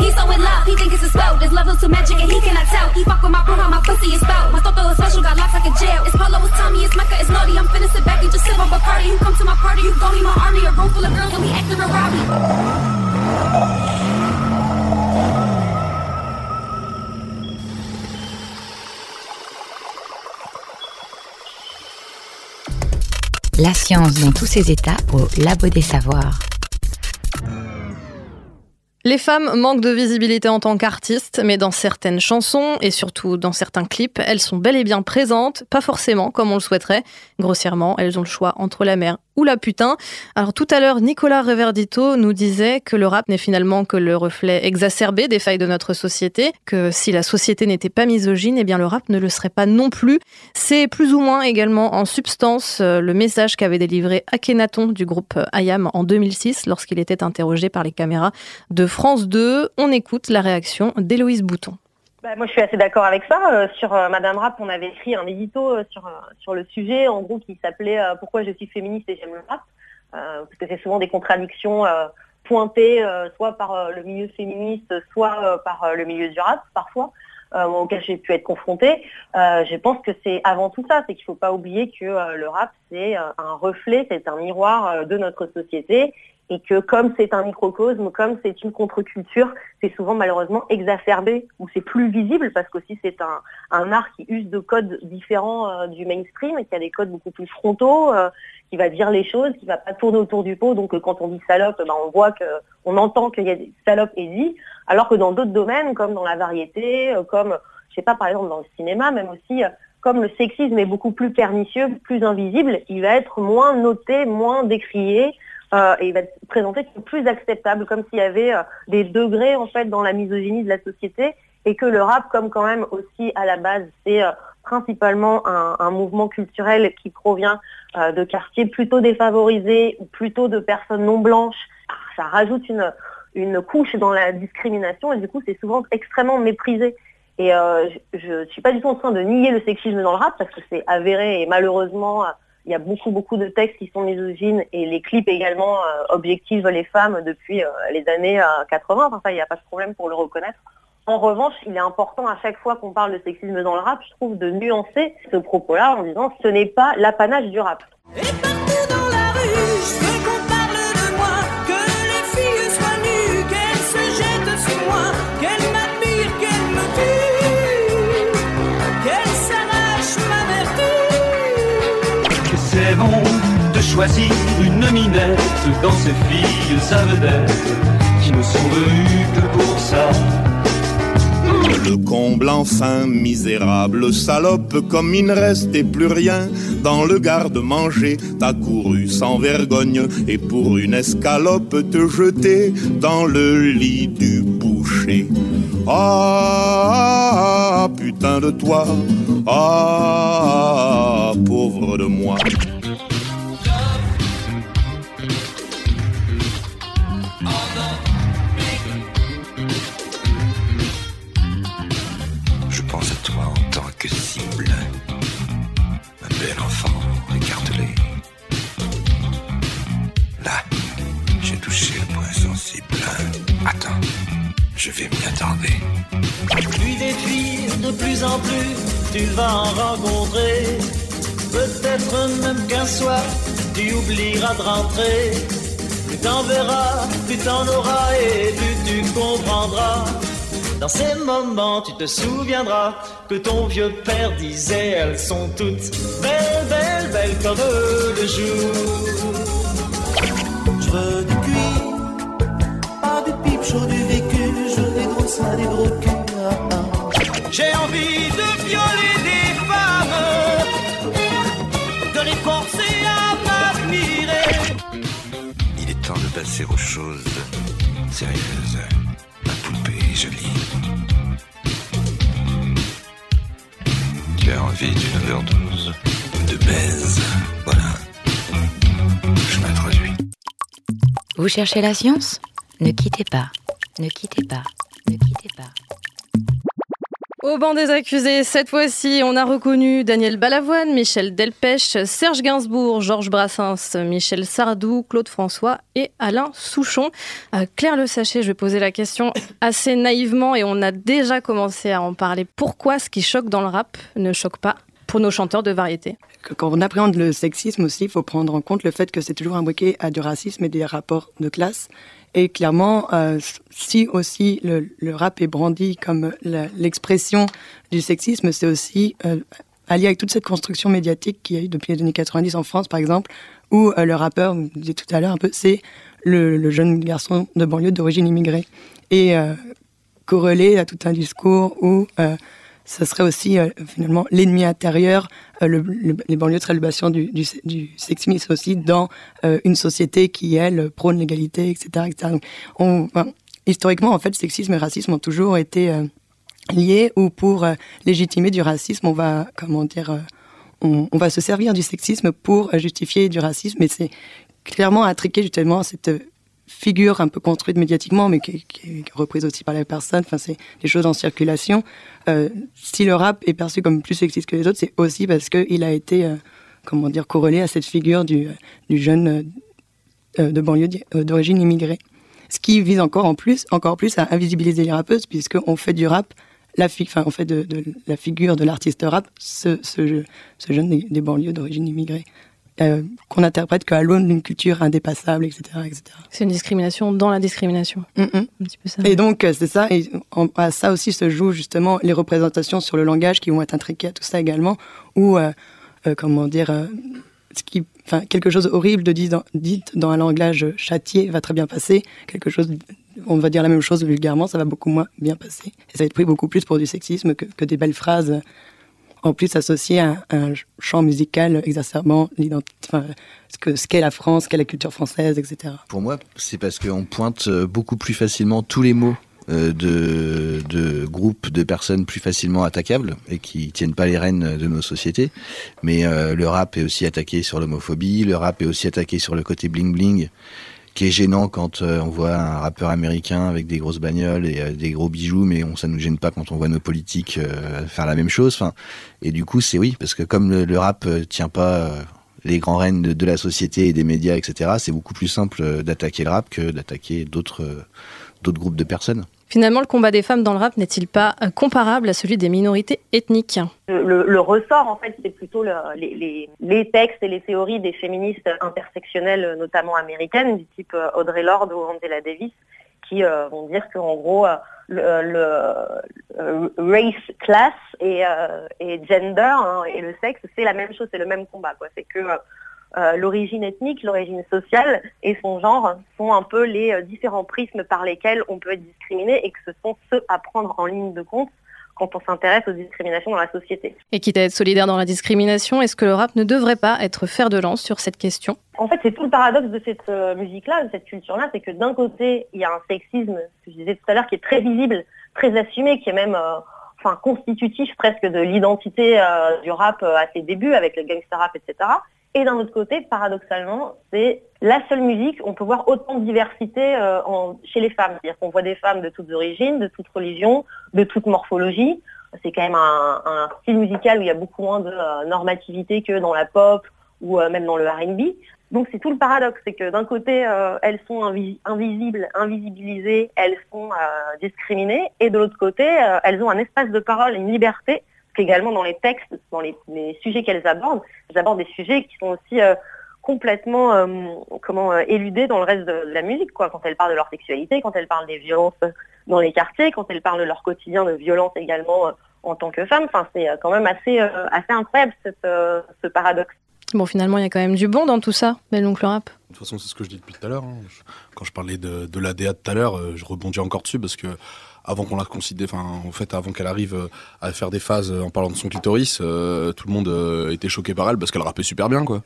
He's so in love, he think it's a spell. This levels too magic and he cannot tell. He fuck with my bro, how my pussy is spelled. My thought is special, got locked like a jail. It's Polo, it's Tommy, it's Mecca, it's Naughty. I'm finna sit back and just sip on Bacardi. You come to my party, you gon' need my army. A room full of girls, and we acting a Robbie. La science dans tous ses états au Labo des Savoirs. Les femmes manquent de visibilité en tant qu'artistes, mais dans certaines chansons et surtout dans certains clips, elles sont bel et bien présentes, pas forcément comme on le souhaiterait. Grossièrement, elles ont le choix entre la mère ou la putain. Alors tout à l'heure, Nicolas Reverdito nous disait que le rap n'est finalement que le reflet exacerbé des failles de notre société, que si la société n'était pas misogyne, eh bien le rap ne le serait pas non plus. C'est plus ou moins également en substance euh, le message qu'avait délivré Akhenaton du groupe IAM en 2006 lorsqu'il était interrogé par les caméras de France 2. On écoute la réaction d'Héloïse Bouton. Bah, moi, je suis assez d'accord avec ça. Euh, sur euh, Madame Rap, on avait écrit un édito euh, sur, sur le sujet, en gros, qui s'appelait Pourquoi je suis féministe et j'aime le rap Parce que c'est souvent des contradictions pointées, soit par le milieu féministe, soit par le milieu du rap, parfois, euh, auquel j'ai pu être confrontée. Euh, je pense que c'est avant tout ça, c'est qu'il ne faut pas oublier que euh, le rap, c'est un reflet, c'est un miroir de notre société et que comme c'est un microcosme, comme c'est une contre-culture, c'est souvent malheureusement exacerbé ou c'est plus visible parce qu'aussi c'est un, art qui use de codes différents du mainstream et qui a des codes beaucoup plus frontaux, qui va dire les choses, qui va pas tourner autour du pot. Donc quand on dit salope, ben, on voit que on entend qu'il y a des salopes et dit, alors que dans d'autres domaines comme dans la variété, euh, comme je sais pas par exemple dans le cinéma, même aussi euh, comme le sexisme est beaucoup plus pernicieux, plus invisible, il va être moins noté, moins décrié. Euh, et il va être présenté comme plus acceptable, comme s'il y avait des degrés en fait dans la misogynie de la société, et que le rap, comme quand même aussi à la base, c'est principalement un, un mouvement culturel qui provient de quartiers plutôt défavorisés ou plutôt de personnes non blanches. Ça rajoute une, une couche dans la discrimination et du coup c'est souvent extrêmement méprisé. Et euh, je ne suis pas du tout en train de nier le sexisme dans le rap parce que c'est avéré et malheureusement euh, il y a beaucoup beaucoup de textes qui sont misogynes et les clips également euh, les femmes depuis euh, les années euh, 80. Enfin ça il n'y a pas de problème pour le reconnaître. En revanche, il est important à chaque fois qu'on parle de sexisme dans le rap, je trouve, de nuancer ce propos-là en disant ce n'est pas l'apanage du rap. De choisir une minette dans ces filles à qui ne sont venues que pour ça. Le comble enfin misérable salope comme il ne restait plus rien dans le garde-manger. T'as couru sans vergogne et pour une escalope te jeter dans le lit du boucher. Ah putain de toi. Ah pauvre de moi je vais m'y attarder. Puis des filles de plus en plus, tu vas en rencontrer. Peut-être même qu'un soir, tu oublieras de rentrer. Plus t'en verras, plus t'en auras et plus tu comprendras. Dans ces moments, tu te souviendras que ton vieux père disait elles sont toutes belles, belles, belles comme le jour. Je veux du cuir, pas du pipe chaud du des gros culs. J'ai envie de violer des femmes, de les forcer à m'admirer. Il est temps de passer aux choses sérieuses. Ma poupée est jolie. Tu as envie d'une overdose De baise. Voilà. Je m'introduis. Vous cherchez la science? Ne quittez pas, ne quittez pas, ne quittez pas. Au banc des accusés, cette fois-ci, on a reconnu Daniel Balavoine, Michel Delpech, Serge Gainsbourg, Georges Brassens, Michel Sardou, Claude François et Alain Souchon. Euh, Claire Le Sachet, je vais poser la question assez naïvement et on a déjà commencé à en parler. Pourquoi ce qui choque dans le rap ne choque pas pour nos chanteurs de variété? Quand on appréhende le sexisme aussi, il faut prendre en compte le fait que c'est toujours imbriqué à du racisme et des rapports de classe. Et clairement, euh, si aussi le, rap est brandi comme l'expression du sexisme, c'est aussi euh, allié avec toute cette construction médiatique qu'il y a eu depuis les années 90 en France, par exemple, où euh, le rappeur, vous disiez tout à l'heure un peu, c'est le, le, jeune garçon de banlieue d'origine immigrée. Et euh, corrélé à tout un discours où ce serait aussi euh, finalement l'ennemi intérieur. Euh, le, le, les banlieues seraient le bastion du, du, sexisme aussi dans euh, une société qui, elle, prône l'égalité, etc. etc. On, historiquement, en fait, sexisme et racisme ont toujours été liés ou pour légitimer du racisme, on va, comment dire, on, on, va se servir du sexisme pour justifier du racisme. Et c'est clairement intriqué justement cette figure un peu construite médiatiquement, mais qui, est reprise aussi par les personnes. Enfin, c'est des choses en circulation. Euh, si le rap est perçu comme plus sexiste que les autres, c'est aussi parce qu'il a été, euh, comment dire, corrélé à cette figure du, du jeune euh, de banlieue d'origine immigrée. Ce qui vise encore en plus, encore plus à invisibiliser les rappeuses, puisqu'on fait du rap la, on fait de, la figure de l'artiste rap ce, jeune des banlieues d'origine immigrée euh, qu'on interprète qu'à l'aune d'une culture indépassable, etc. etc. C'est une discrimination dans la discrimination. Mm -hmm. Un petit peu ça. Et donc, c'est ça. Et en, à ça aussi se jouent justement les représentations sur le langage qui vont être intriquées à tout ça également, ou, euh, euh, comment dire, euh, ce qui, enfin, quelque chose horrible de dit dans, dit dans un langage châtié va très bien passer. Quelque chose, on va dire la même chose vulgairement, ça va beaucoup moins bien passer. Et ça va être pris beaucoup plus pour du sexisme que, que des belles phrases en plus associé à un chant musical exacerbant enfin, ce qu'est ce qu la France, ce qu'est la culture française, etc. Pour moi, c'est parce qu'on pointe beaucoup plus facilement tous les mots euh, de, de groupes de personnes plus facilement attaquables et qui tiennent pas les rênes de nos sociétés. Mais euh, le rap est aussi attaqué sur l'homophobie, le rap est aussi attaqué sur le côté bling bling qui est gênant quand euh, on voit un rappeur américain avec des grosses bagnoles et euh, des gros bijoux, mais on, ça nous gêne pas quand on voit nos politiques euh, faire la même chose. Enfin, et du coup, c'est oui, parce que comme le, le rap tient pas les grands rênes de, de, la société et des médias, etc., c'est beaucoup plus simple d'attaquer le rap que d'attaquer d'autres d'autres groupes de personnes. Finalement, le combat des femmes dans le rap n'est-il pas comparable à celui des minorités ethniques? Le, ressort, en fait, c'est plutôt le, les, textes et les théories des féministes intersectionnelles, notamment américaines, du type Audrey Lorde ou Angela Davis, qui euh, vont dire qu'en gros, euh, le, race, class et, euh, et gender hein, et le sexe, c'est la même chose, c'est le même combat. C'est que euh, l'origine ethnique, l'origine sociale et son genre sont un peu les euh, différents prismes par lesquels on peut être discriminé et que ce sont ceux à prendre en ligne de compte quand on s'intéresse aux discriminations dans la société. Et quitte à être solidaire dans la discrimination, est-ce que le rap ne devrait pas être fer de lance sur cette question? En fait, c'est tout le paradoxe de cette euh, musique-là, de cette culture-là, c'est que d'un côté, il y a un sexisme, que je disais tout à l'heure, qui est très visible, très assumé, qui est même... Euh, enfin constitutif presque de l'identité euh, du rap à ses débuts avec le gangster rap, etc. Et d'un autre côté, paradoxalement, c'est la seule musique où on peut voir autant de diversité euh, chez les femmes. C'est-à-dire qu'on voit des femmes de toutes origines, de toutes religions, de toute morphologie. C'est quand même un, style musical où il y a beaucoup moins de euh, normativité que dans la pop ou euh, même dans le R&B. Donc c'est tout le paradoxe, c'est que d'un côté, elles sont invis invisibles, invisibilisées, elles sont discriminées, et de l'autre côté, elles ont un espace de parole, une liberté également dans les textes, dans les, les sujets qu'elles abordent. Elles abordent des sujets qui sont aussi euh, complètement euh, comment euh, éludés dans le reste de, de, la musique, quoi. Quand elles parlent de leur sexualité, quand elles parlent des violences dans les quartiers, quand elles parlent de leur quotidien de violence également en tant que femme. Enfin, c'est quand même assez assez incroyable cette, ce paradoxe. Bon, finalement, il y a quand même du bon dans tout ça, belle oncle rap. De toute façon, c'est ce que je dis depuis tout à l'heure. Hein. Quand je parlais de, de l'ADA tout à l'heure, je rebondis encore dessus parce que avant qu'on la considère, en fait, avant qu'elle arrive euh, à faire des phases en parlant de son clitoris, euh, tout le monde euh, était choqué par elle parce qu'elle rappait super bien, quoi.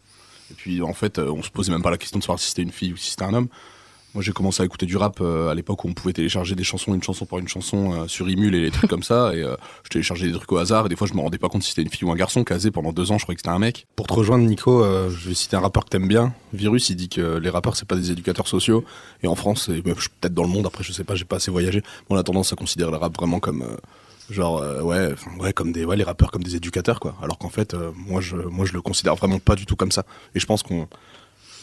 Et puis, en fait, on se posait même pas la question de savoir si c'était une fille ou si c'était un homme. Moi, j'ai commencé à écouter du rap euh, à l'époque où on pouvait télécharger des chansons, une chanson par une chanson euh, sur Imul et les trucs comme ça. Et euh, je téléchargeais des trucs au hasard. Et des fois, je me rendais pas compte si c'était une fille ou un garçon. Casé pendant deux ans, je croyais que c'était un mec. Pour te rejoindre, Nico, je vais citer un rappeur que t'aimes bien. Virus, il dit que les rappeurs, c'est pas des éducateurs sociaux. Et en France, et peut-être dans le monde, après, je sais pas, j'ai pas assez voyagé. On a tendance à considérer le rap vraiment comme Genre, euh, ouais, ouais, comme des, ouais, les rappeurs comme des éducateurs, quoi. Alors qu'en fait, euh, moi, je, moi, je le considère vraiment pas du tout comme ça. Et je pense qu'on,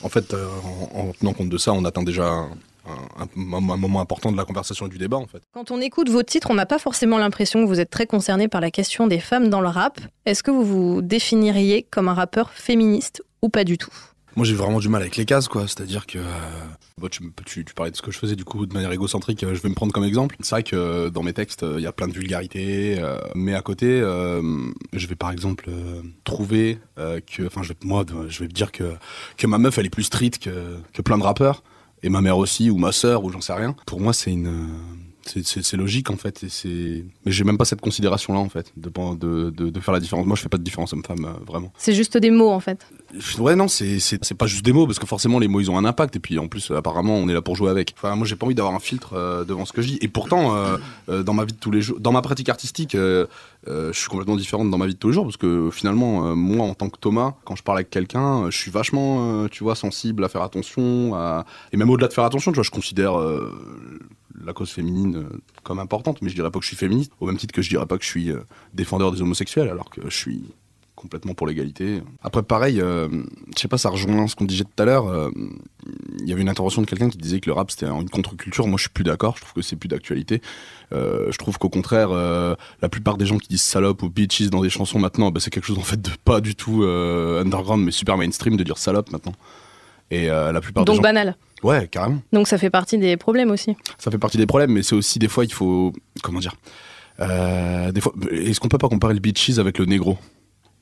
en fait, euh, en, en tenant compte de ça, on atteint déjà un moment important de la conversation et du débat, en fait. Quand on écoute vos titres, on n'a pas forcément l'impression que vous êtes très concerné par la question des femmes dans le rap. Est-ce que vous vous définiriez comme un rappeur féministe ou pas du tout? Moi, j'ai vraiment du mal avec les cases, quoi. C'est-à-dire que. euh, bon, tu, parlais de ce que je faisais, du coup, de manière égocentrique, euh, je vais me prendre comme exemple. C'est vrai que euh, dans mes textes, il y a plein de vulgarité, mais à côté, je vais par exemple trouver que. Enfin, je moi, je vais dire que, que ma meuf, elle est plus street que, que plein de rappeurs, et ma mère aussi, ou ma sœur, ou j'en sais rien. Pour moi, c'est une. C'est- logique en fait, et. Mais j'ai même pas cette considération-là en fait, de, de, de, de faire la différence. Moi, je fais pas de différence homme-femme, euh, vraiment. C'est juste des mots en fait. Ouais, non, c'est pas juste des mots, parce que forcément, les mots, ils ont un impact. Et puis, en plus, apparemment, on est là pour jouer avec. Enfin, moi, j'ai pas envie d'avoir un filtre euh, devant ce que je dis. Et pourtant, euh, dans ma vie de tous les jours, dans ma pratique artistique, je suis complètement différente dans ma vie de tous les jours, parce que finalement, moi, en tant que Thomas, quand je parle avec quelqu'un, je suis vachement, tu vois, sensible à faire attention. À... Et même au-delà de faire attention, tu vois, je considère la cause féminine euh, comme importante, mais je dirais pas que je suis féministe, au même titre que je dirais pas que je suis euh, défendeur des homosexuels, alors que je suis complètement pour l'égalité. Après, pareil, euh, je sais pas, ça rejoint ce qu'on disait tout à l'heure. euh, Il y avait une intervention de quelqu'un qui disait que le rap c'était une contre-culture. Moi, je suis plus d'accord. Je trouve que c'est plus d'actualité. Je trouve qu'au contraire, la plupart des gens qui disent salope ou bitches dans des chansons maintenant, bah, c'est quelque chose en fait de pas du tout underground, mais super mainstream de dire salope maintenant. Et euh, la plupart des Donc gens. banal. Ouais, carrément. Donc ça fait partie des problèmes aussi. Ça fait partie des problèmes, mais c'est aussi des fois, il faut. Comment dire Euh, Des fois, est-ce qu'on peut pas comparer le bitches avec le négro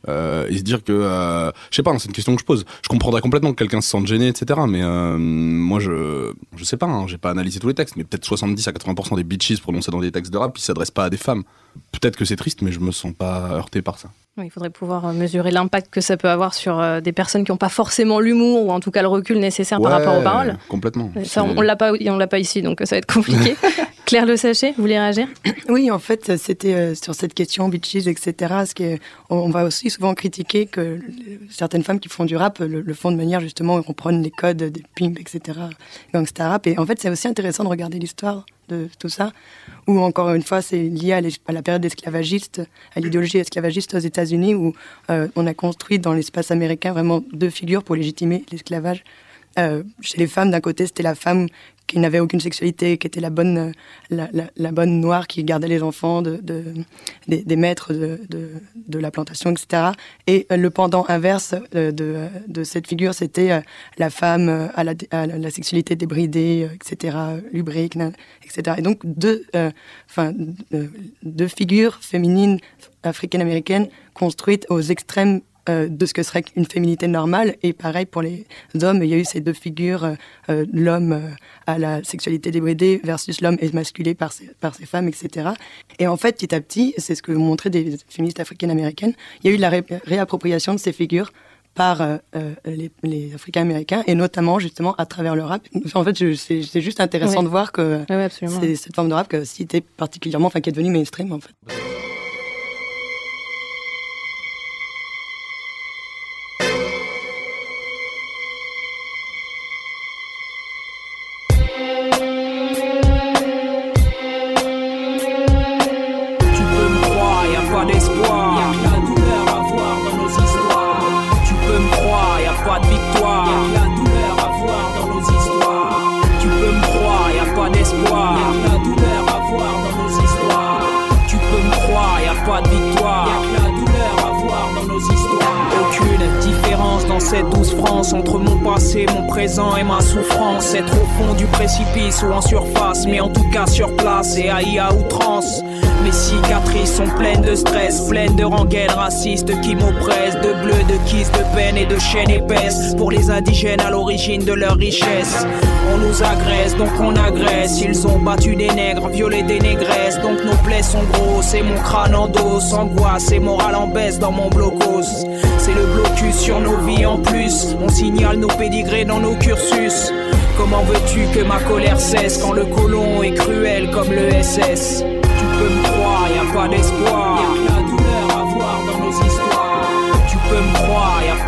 euh, et se dire que euh, je sais pas hein, c'est une question que je pose je comprendrais complètement que quelqu'un se sente gêné etc mais euh, moi je je sais pas hein, j'ai pas analysé tous les textes mais peut-être 70 à 80% des bitches prononcés dans des textes de rap ils s'adressent pas à des femmes peut-être que c'est triste mais je me sens pas heurté par ça Il faudrait pouvoir euh, mesurer l'impact que ça peut avoir sur euh, des personnes qui n'ont pas forcément l'humour ou en tout cas le recul nécessaire par rapport aux paroles. complètement Ça, on, on l'a pas, on l'a pas ici, donc euh, ça va être compliqué. Claire Le Sachet, vous voulez réagir? Oui, en fait, c'était euh, sur cette question bitches, etc. Ce qui est- on, va aussi souvent critiquer que certaines femmes qui font du rap le, le font de manière justement on prenne les codes des pimps, etc. Gangsta rap. Et en fait, c'est aussi intéressant de regarder l'histoire de tout ça, où encore une fois, c'est lié à la période esclavagiste, à l'idéologie esclavagiste aux États-Unis, où euh, on a construit dans l'espace américain vraiment deux figures pour légitimer l'esclavage. Euh, chez les femmes, d'un côté, c'était la femme qui n'avait aucune sexualité, qui était la bonne, euh, la, noire qui gardait les enfants de, de- des, maîtres de, de- la plantation, etc. Et euh, le pendant inverse euh, de, de cette figure, c'était la femme à la, à sexualité débridée, etc., lubrique, etc. Et donc deux figures féminines africaines-américaines construites aux extrêmes euh, de ce que serait une féminité normale. Et pareil pour les hommes, il y a eu ces deux figures, euh, l'homme euh, à la sexualité débridée versus l'homme émasculé par ses, par ses femmes, etc. Et en fait, petit à petit, c'est ce que montraient des féministes africaines-américaines, il y a eu la ré- réappropriation de ces figures par euh, les, les Africains-Américains et notamment justement à travers le rap. En fait, c'est juste intéressant Oui. de voir que Oui, c'est cette forme de rap que si était particulièrement, enfin qui est devenue mainstream en fait. De peine et de chaînes épaisses. Pour les indigènes à l'origine de leur richesse, on nous agresse, donc on agresse. Ils ont battu des nègres, violé des négresses, donc nos plaies sont grosses et mon crâne en dos, angoisse et morale en baisse dans mon blocos. C'est le blocus sur nos vies en plus, on signale nos pédigrés dans nos cursus. Comment veux-tu que ma colère cesse quand le colon est cruel comme le SS Tu peux me croire, y a pas d'espoir.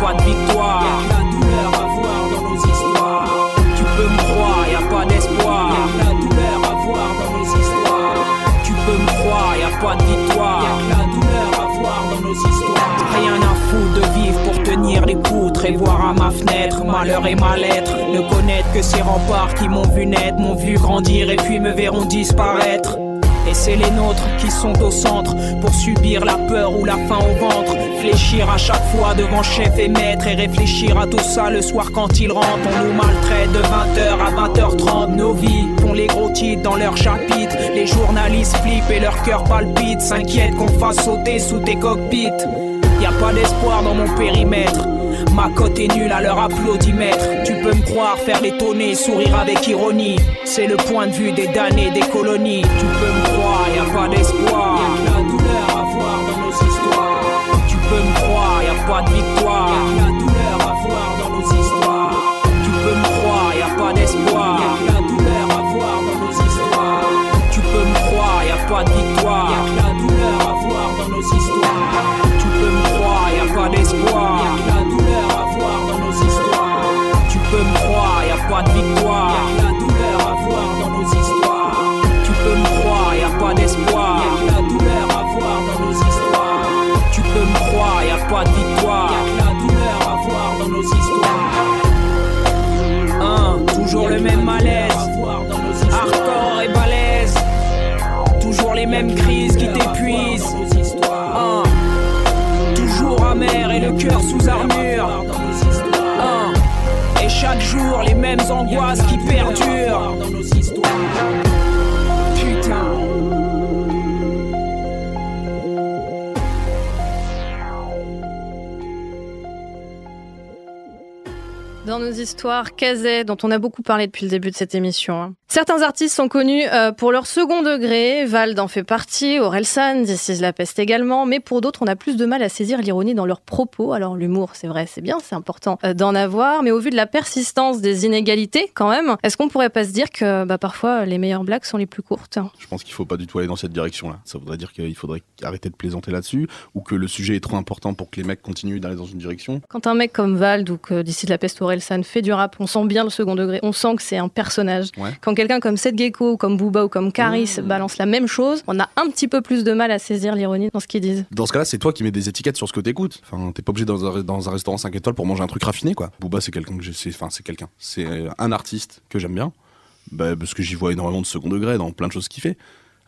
la douleur à voir dans nos histoires. Tu peux me croire, y a pas d'espoir. La douleur à voir dans nos histoires. Tu peux me croire, y a pas de victoire. La douleur à voir dans nos histoires. Rien à foutre de vivre pour tenir les poutres et voir à ma fenêtre malheur et mal-être. Ne connaître que ces remparts qui m'ont vu naître, m'ont vu grandir et puis me verront disparaître. Et c'est les nôtres qui sont au centre pour subir la peur ou la faim au ventre. Fléchir à chaque fois devant chef et maître et réfléchir à tout ça le soir quand ils rentrent. On nous maltraite de 20h à 20h30. Nos vies font les gros titres dans leurs chapitres. Les journalistes flippent et leur cœur palpite. S'inquiètent qu'on fasse sauter sous tes cockpits. Y a pas d'espoir dans mon périmètre. Ma cote est nulle à leur applaudimètre. Tu peux me croire, faire l'étonner, sourire avec ironie. C'est le point de vue des damnés des colonies. Tu peux me croire, y a pas d'espoir. Y'a que la douleur à voir dans nos histoires. Tu peux me croire, y a pas de victoire. Sous armure. Et chaque jour les mêmes angoisses qui perdurent. Putain. Dans nos histoires, Kazé, dont on a beaucoup parlé depuis le début de cette émission. hein. Certains artistes sont connus euh, pour leur second degré, Vald en fait partie, Orelsan, This is la peste également, mais pour d'autres, on a plus de mal à saisir l'ironie dans leurs propos. Alors l'humour, c'est vrai, c'est bien, c'est important euh, d'en avoir, mais au vu de la persistance des inégalités quand même, est-ce qu'on pourrait pas se dire que bah, parfois les meilleures blagues sont les plus courtes? Je pense qu'il faut pas du tout aller dans cette direction-là. Ça voudrait dire qu'il faudrait arrêter de plaisanter là-dessus, ou que le sujet est trop important pour que les mecs continuent d'aller dans une direction. Quand un mec comme Vald ou que la peste Orelsan fait du rap, on sent bien le second degré, on sent que c'est un personnage. Ouais. Quand quelqu'un comme Seth Gecko, comme Booba ou comme Caris balance la même chose, on a un petit peu plus de mal à saisir l'ironie dans ce qu'ils disent. Dans ce cas-là, c'est toi qui mets des étiquettes sur ce que t'écoutes. Enfin, t'es pas obligé dans un, dans un restaurant 5 étoiles pour manger un truc raffiné, quoi. Booba, c'est quelqu'un que je sais, enfin, c'est quelqu'un. C'est euh, un artiste que j'aime bien, bah, parce que j'y vois énormément de second degré dans plein de choses qu'il fait.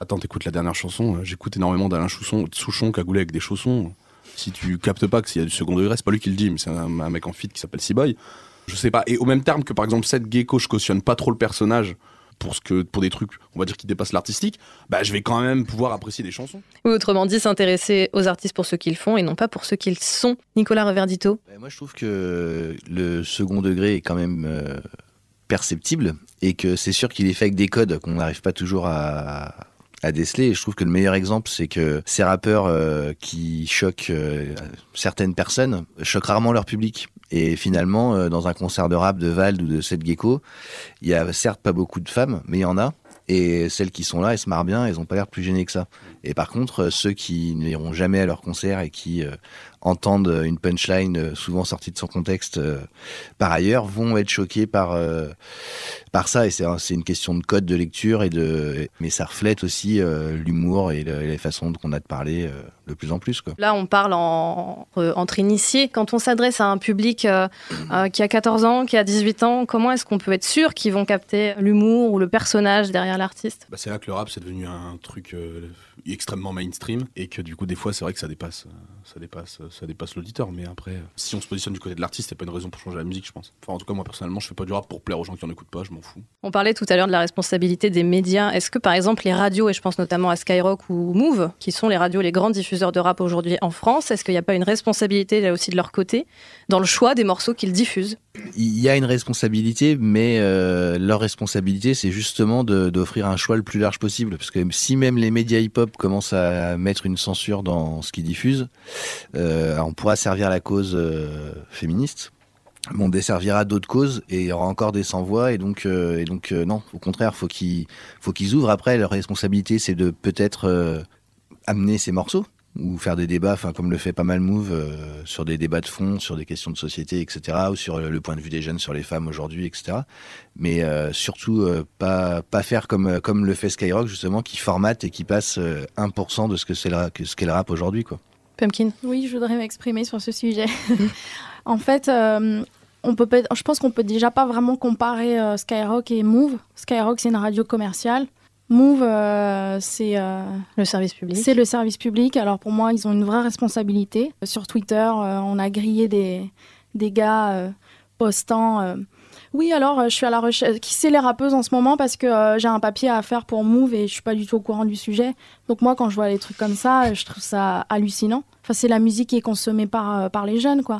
Attends, t'écoutes la dernière chanson, euh, j'écoute énormément d'Alain Chousson, Souchon cagoulé avec des chaussons. Si tu captes pas que s'il y a du second degré, c'est pas lui qui le dit, mais c'est un, un mec en feat qui s'appelle Seaboy. Je sais pas. Et au même terme que par exemple Seth Gecko, je cautionne pas trop le personnage pour ce que pour des trucs, on va dire qui dépassent l'artistique. Bah, je vais quand même pouvoir apprécier des chansons. Ou autrement dit, s'intéresser aux artistes pour ce qu'ils font et non pas pour ce qu'ils sont. Nicolas Reverdito. Moi, je trouve que le second degré est quand même euh, perceptible et que c'est sûr qu'il est fait avec des codes qu'on n'arrive pas toujours à, à déceler. Et je trouve que le meilleur exemple, c'est que ces rappeurs euh, qui choquent euh, certaines personnes choquent rarement leur public. Et finalement, euh, dans un concert de rap de Vald ou de Seth Gecko, il y a certes pas beaucoup de femmes, mais il y en a. Et celles qui sont là, elles se marrent bien, elles ont pas l'air plus gênées que ça. Et par contre, euh, ceux qui n'iront jamais à leur concert et qui euh, entendent une punchline euh, souvent sortie de son contexte euh, par ailleurs vont être choqués par euh, par ça. Et c'est un- c'est une question de code de lecture et de, mais ça reflète aussi euh, l'humour et, le- et les façons qu'on a de parler euh, de plus en plus. Quoi. Là, on parle en- euh, entre initiés. Quand on s'adresse à un public euh, euh, qui a 14 ans, qui a 18 ans, comment est-ce qu'on peut être sûr qu'ils vont capter l'humour ou le personnage derrière l'artiste? Bah, c'est là que le rap c'est devenu un truc euh, extrêmement mainstream et que du coup des fois c'est vrai que ça dépasse, euh, ça dépasse, euh, ça dépasse l'auditeur. Mais après, euh, si on se positionne du côté de l'artiste, c'est pas une raison pour changer la musique, je pense. Enfin en tout cas moi personnellement, je fais pas du rap pour plaire aux gens qui en écoutent pas, je m'en fous. On parlait tout à l'heure de la responsabilité des médias. Est-ce que, par exemple, les radios, et je pense notamment à Skyrock ou Move, qui sont les radios les grands diffuseurs de rap aujourd'hui en France, est-ce qu'il n'y a pas une responsabilité là aussi de leur côté dans le choix des morceaux qu'ils diffusent? Il y a une responsabilité, mais euh, leur responsabilité, c'est justement d'offrir un choix le plus large possible. Parce que si même les médias hip-hop commencent à mettre une censure dans ce qu'ils diffusent, euh, on pourra servir la cause euh, féministe. mais On desservira d'autres causes et il y aura encore des sans-voix et donc et donc non au contraire faut faut qu'ils ouvrent après leur responsabilité c'est de peut-être amener ces morceaux ou faire des débats, enfin comme le fait pas mal Move euh, sur des débats de fond, sur des questions de société, etc., ou sur le, le point de vue des jeunes sur les femmes aujourd'hui, etc. Mais euh, surtout euh, pas pas faire comme euh, comme le fait Skyrock justement, qui formate et qui passe euh, 1% de ce que c'est le, que ce qu'est le rap aujourd'hui, quoi. Pumpkin. Oui, je voudrais m'exprimer sur ce sujet. en fait, euh, on peut, je pense qu'on peut déjà pas vraiment comparer euh, Skyrock et Move. Skyrock, c'est une radio commerciale. Move, euh, c'est euh, le service public. C'est le service public. Alors pour moi, ils ont une vraie responsabilité. Sur Twitter, euh, on a grillé des, des gars postant. oui, alors je suis à la recherche. Qui c'est les rappeuses en ce moment Parce que j'ai un papier à faire pour Move et je suis pas du tout au courant du sujet. Donc moi, quand je vois les trucs comme ça, je trouve ça hallucinant. Enfin, c'est la musique qui est consommée par, par les jeunes, quoi.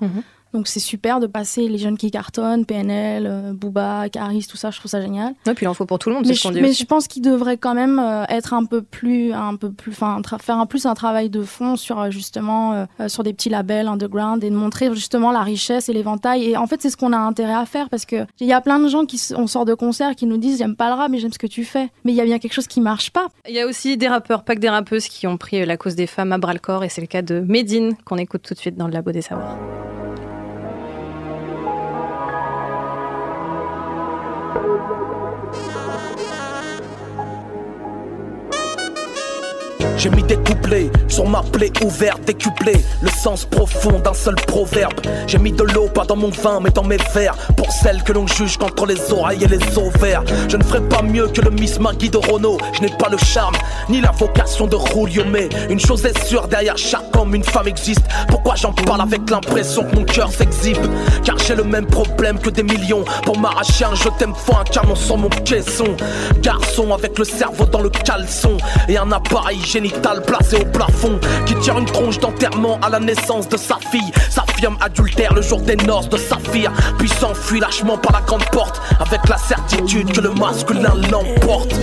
Donc c'est super de passer les jeunes qui cartonnent, PNL, euh, Booba, Caris, tout ça, je trouve ça génial. Ouais, puis il en faut pour tout le monde, c'est ce qu'on dit mais aussi. je pense qu'il devrait quand même euh, être un peu plus, un peu plus, enfin, faire un plus un travail de fond sur euh, justement euh, euh, sur des petits labels underground et de montrer justement la richesse et l'éventail. Et en fait, c'est ce qu'on a intérêt à faire parce que il y a plein de gens qui, on sort de concert qui nous disent j'aime pas le rap mais j'aime ce que tu fais. Mais il y a bien quelque chose qui marche pas. Il y a aussi des rappeurs, pas que des rappeuses, qui ont pris la cause des femmes à bras le corps, et c'est le cas de Medine, qu'on écoute tout de suite dans le Labo des Savoirs. J'ai mis des couplets sur ma plaie ouverte, décuplé le sens profond d'un seul proverbe. J'ai mis de l'eau, pas dans mon vin, mais dans mes verres. Pour celles que l'on juge qu'entre les oreilles et les ovaires. Je ne ferai pas mieux que le Miss Maggie de Renault. Je n'ai pas le charme, ni la vocation de Julio, mais une chose est sûre, derrière chaque homme, une femme existe. Pourquoi j'en parle avec l'impression que mon cœur s'exhibe? Car j'ai le même problème que des millions. Pour m'arracher un je t'aime, faut un canon sur mon caisson. Garçon avec le cerveau dans le caleçon et un appareil génital placé au plafond qui tire une tronche d'enterrement à la naissance de sa fille. S'affirme adultère le jour des noces de saphir, puis s'enfuit lâchement par la grande porte avec la certitude que le masculin l'emporte.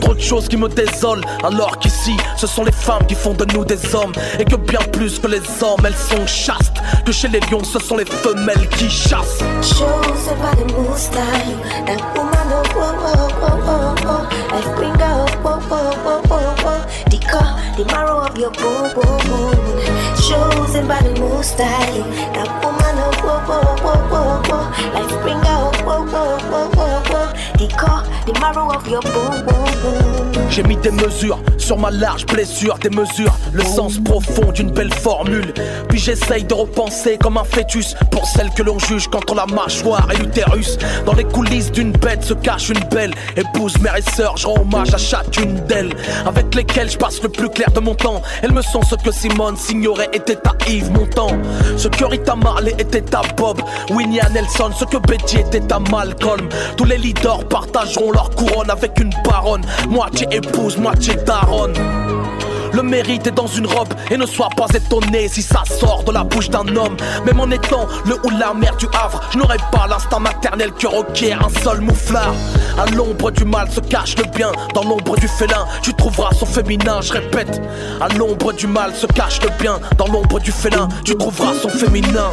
Trop de choses qui me désolent, alors qu'ici, ce sont les femmes qui font de nous des hommes. Et que bien plus que les hommes, elles sont chastes. Que chez les lions, ce sont les femelles qui chassent. sucker The marrow of your boo boo boo Chosen by the most high. That woman, oh, oh, oh, oh, oh, oh, oh. Life bringer, oh, oh, oh, oh, oh. J'ai mis des mesures sur ma large blessure, des mesures, le sens profond d'une belle formule. Puis j'essaye de repenser comme un fœtus pour celle que l'on juge qu'entre la mâchoire et l'utérus. Dans les coulisses d'une bête se cache une belle épouse, mère et sœur. Je rends hommage à chacune d'elles, avec lesquelles je passe le plus clair de mon temps. Elles me sont ce que Simone Signoret était à Yves Montand, ce que Rita Marley était à Bob, Winnie à Nelson, ce que Betty était à Malcolm. Tous les leaders partageront leur couronne avec une baronne, moitié épouse, moitié daronne. Le mérite est dans une robe et ne sois pas étonné si ça sort de la bouche d'un homme. Même en étant le ou la mère du Havre, je n'aurais pas l'instinct maternel que requiert un seul mouflard. À l'ombre du mal se cache le bien, dans l'ombre du félin, tu trouveras son féminin, je répète. À l'ombre du mal se cache le bien, dans l'ombre du félin, tu trouveras son féminin.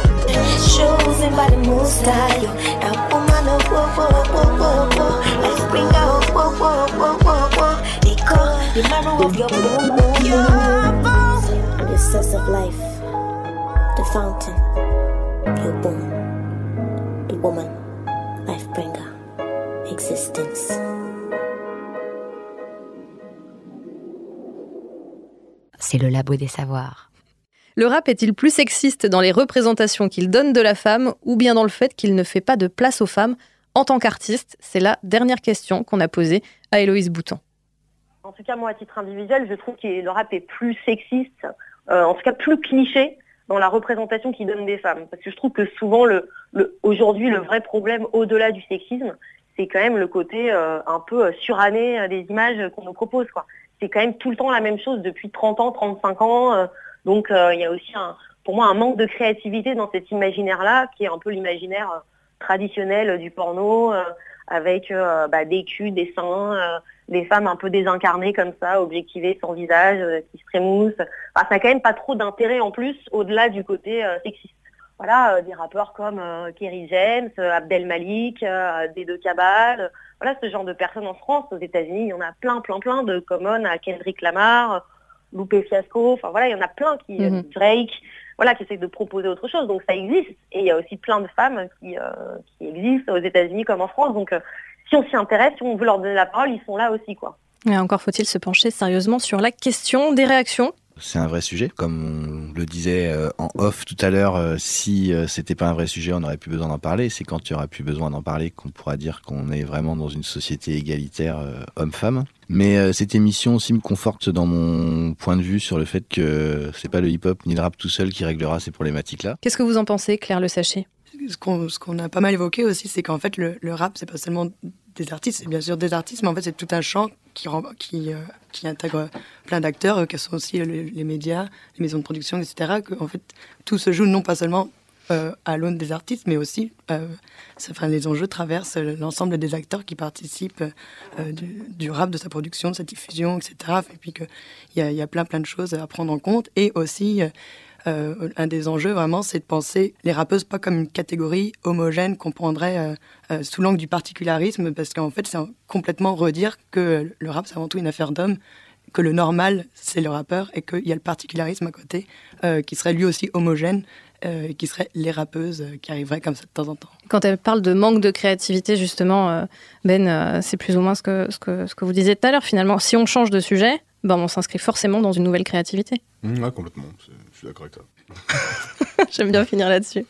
C'est le labo des savoirs. Le rap est-il plus sexiste dans les représentations qu'il donne de la femme ou bien dans le fait qu'il ne fait pas de place aux femmes en tant qu'artiste C'est la dernière question qu'on a posée à Héloïse Bouton. En tout cas, moi, à titre individuel, je trouve que le rap est plus sexiste, euh, en tout cas plus cliché dans la représentation qu'il donne des femmes. Parce que je trouve que souvent, aujourd'hui, le vrai problème au-delà du sexisme, c'est quand même le côté euh, un peu euh, suranné des images qu'on nous propose. C'est quand même tout le temps la même chose depuis 30 ans, 35 ans. donc il y a aussi, pour moi, un manque de créativité dans cet imaginaire-là, qui est un peu l'imaginaire euh, traditionnel du porno, euh, avec euh, bah, des culs, des seins, euh, des femmes un peu désincarnées comme ça, objectivées, sans visage, qui se trémoussent. Enfin, ça n'a quand même pas trop d'intérêt en plus, au-delà du côté sexiste. Voilà, euh, des rappeurs comme euh, Kerry James, euh, Abdel Malik, des deux Cabal, euh, voilà ce genre de personnes en France, aux États-Unis, il y en a plein, plein, plein de Common à Kendrick Lamar, Loupé Fiasco, enfin voilà, il y en a plein qui Mhm. Drake, voilà, qui essayent de proposer autre chose. Donc ça existe. Et il y a aussi plein de femmes qui, euh, existent aux États-Unis comme en France. Donc euh, si on s'y intéresse, si on veut leur donner la parole, ils sont là aussi, quoi. Et encore faut-il se pencher sérieusement sur la question des réactions c'est un vrai sujet. Comme on le disait euh, en off tout à l'heure, euh, si euh, c'était pas un vrai sujet, on n'aurait plus besoin d'en parler. C'est quand il y aura plus besoin d'en parler qu'on pourra dire qu'on est vraiment dans une société égalitaire homme-femme. Mais cette émission aussi me conforte dans mon point de vue sur le fait que c'est pas le hip-hop ni le rap tout seul qui réglera ces problématiques-là. Qu'est-ce que vous en pensez, Claire Le Sachet? Ce qu'on ce qu'on a pas mal évoqué aussi, c'est qu'en fait, le, le rap, c'est pas seulement des artistes, c'est bien sûr des artistes, mais en fait, c'est tout un champ euh, qui intègre plein d'acteurs, euh, que sont aussi les, médias, les maisons de production, etc. En fait, tout se joue non pas seulement euh, à l'aune des artistes, mais aussi, enfin, les enjeux traversent l'ensemble des acteurs qui participent du, rap, de sa production, de sa diffusion, etc. Et puis qu'il y y a plein, plein de choses à prendre en compte. Et aussi, euh, un des enjeux vraiment, c'est de penser les rappeuses pas comme une catégorie homogène qu'on prendrait euh, euh, sous l'angle du particularisme, parce qu'en fait, c'est un- complètement redire que le rap, c'est avant tout une affaire d'hommes, que le normal, c'est le rappeur, et qu'il y a le particularisme à côté, euh, qui serait lui aussi homogène, euh, et qui serait les rappeuses euh, qui arriveraient comme ça de temps en temps. Quand elle parle de manque de créativité, justement, euh, Ben, euh, c'est plus ou moins ce que, ce, que, ce que vous disiez tout à l'heure. Finalement, si on change de sujet, ben, on s'inscrit forcément dans une nouvelle créativité. Mmh, ouais, complètement. J'aime bien finir là-dessus.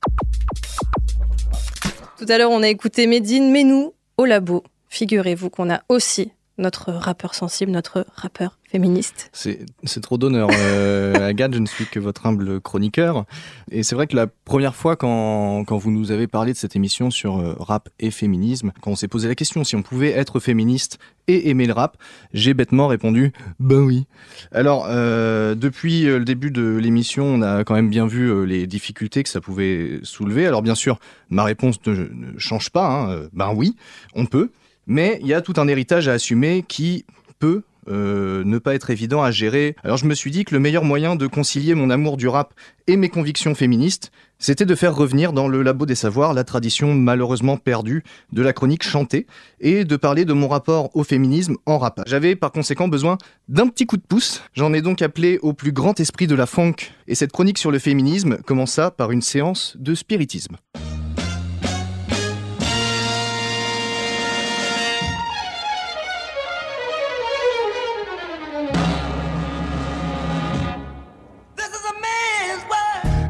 Tout à l'heure, on a écouté Medine, mais nous, au labo, figurez-vous qu'on a aussi notre rappeur sensible, notre rappeur féministe. C'est trop d'honneur. Euh, Agathe, je ne suis que votre humble chroniqueur. Et c'est vrai que la première fois, quand, quand vous nous avez parlé de cette émission sur euh, rap et féminisme, quand on s'est posé la question si on pouvait être féministe et aimer le rap, j'ai bêtement répondu ben oui. Alors, euh, depuis le début de l'émission, on a quand même bien vu les difficultés que ça pouvait soulever. Alors, bien sûr, ma réponse ne, ne change pas. hein. Ben oui, on peut. Mais il y a tout un héritage à assumer qui peut euh, ne pas être évident à gérer. Alors je me suis dit que le meilleur moyen de concilier mon amour du rap et mes convictions féministes, c'était de faire revenir dans le labo des savoirs la tradition malheureusement perdue de la chronique chantée et de parler de mon rapport au féminisme en rap. J'avais par conséquent besoin d'un petit coup de pouce. J'en ai donc appelé au plus grand esprit de la funk et cette chronique sur le féminisme commença par une séance de spiritisme.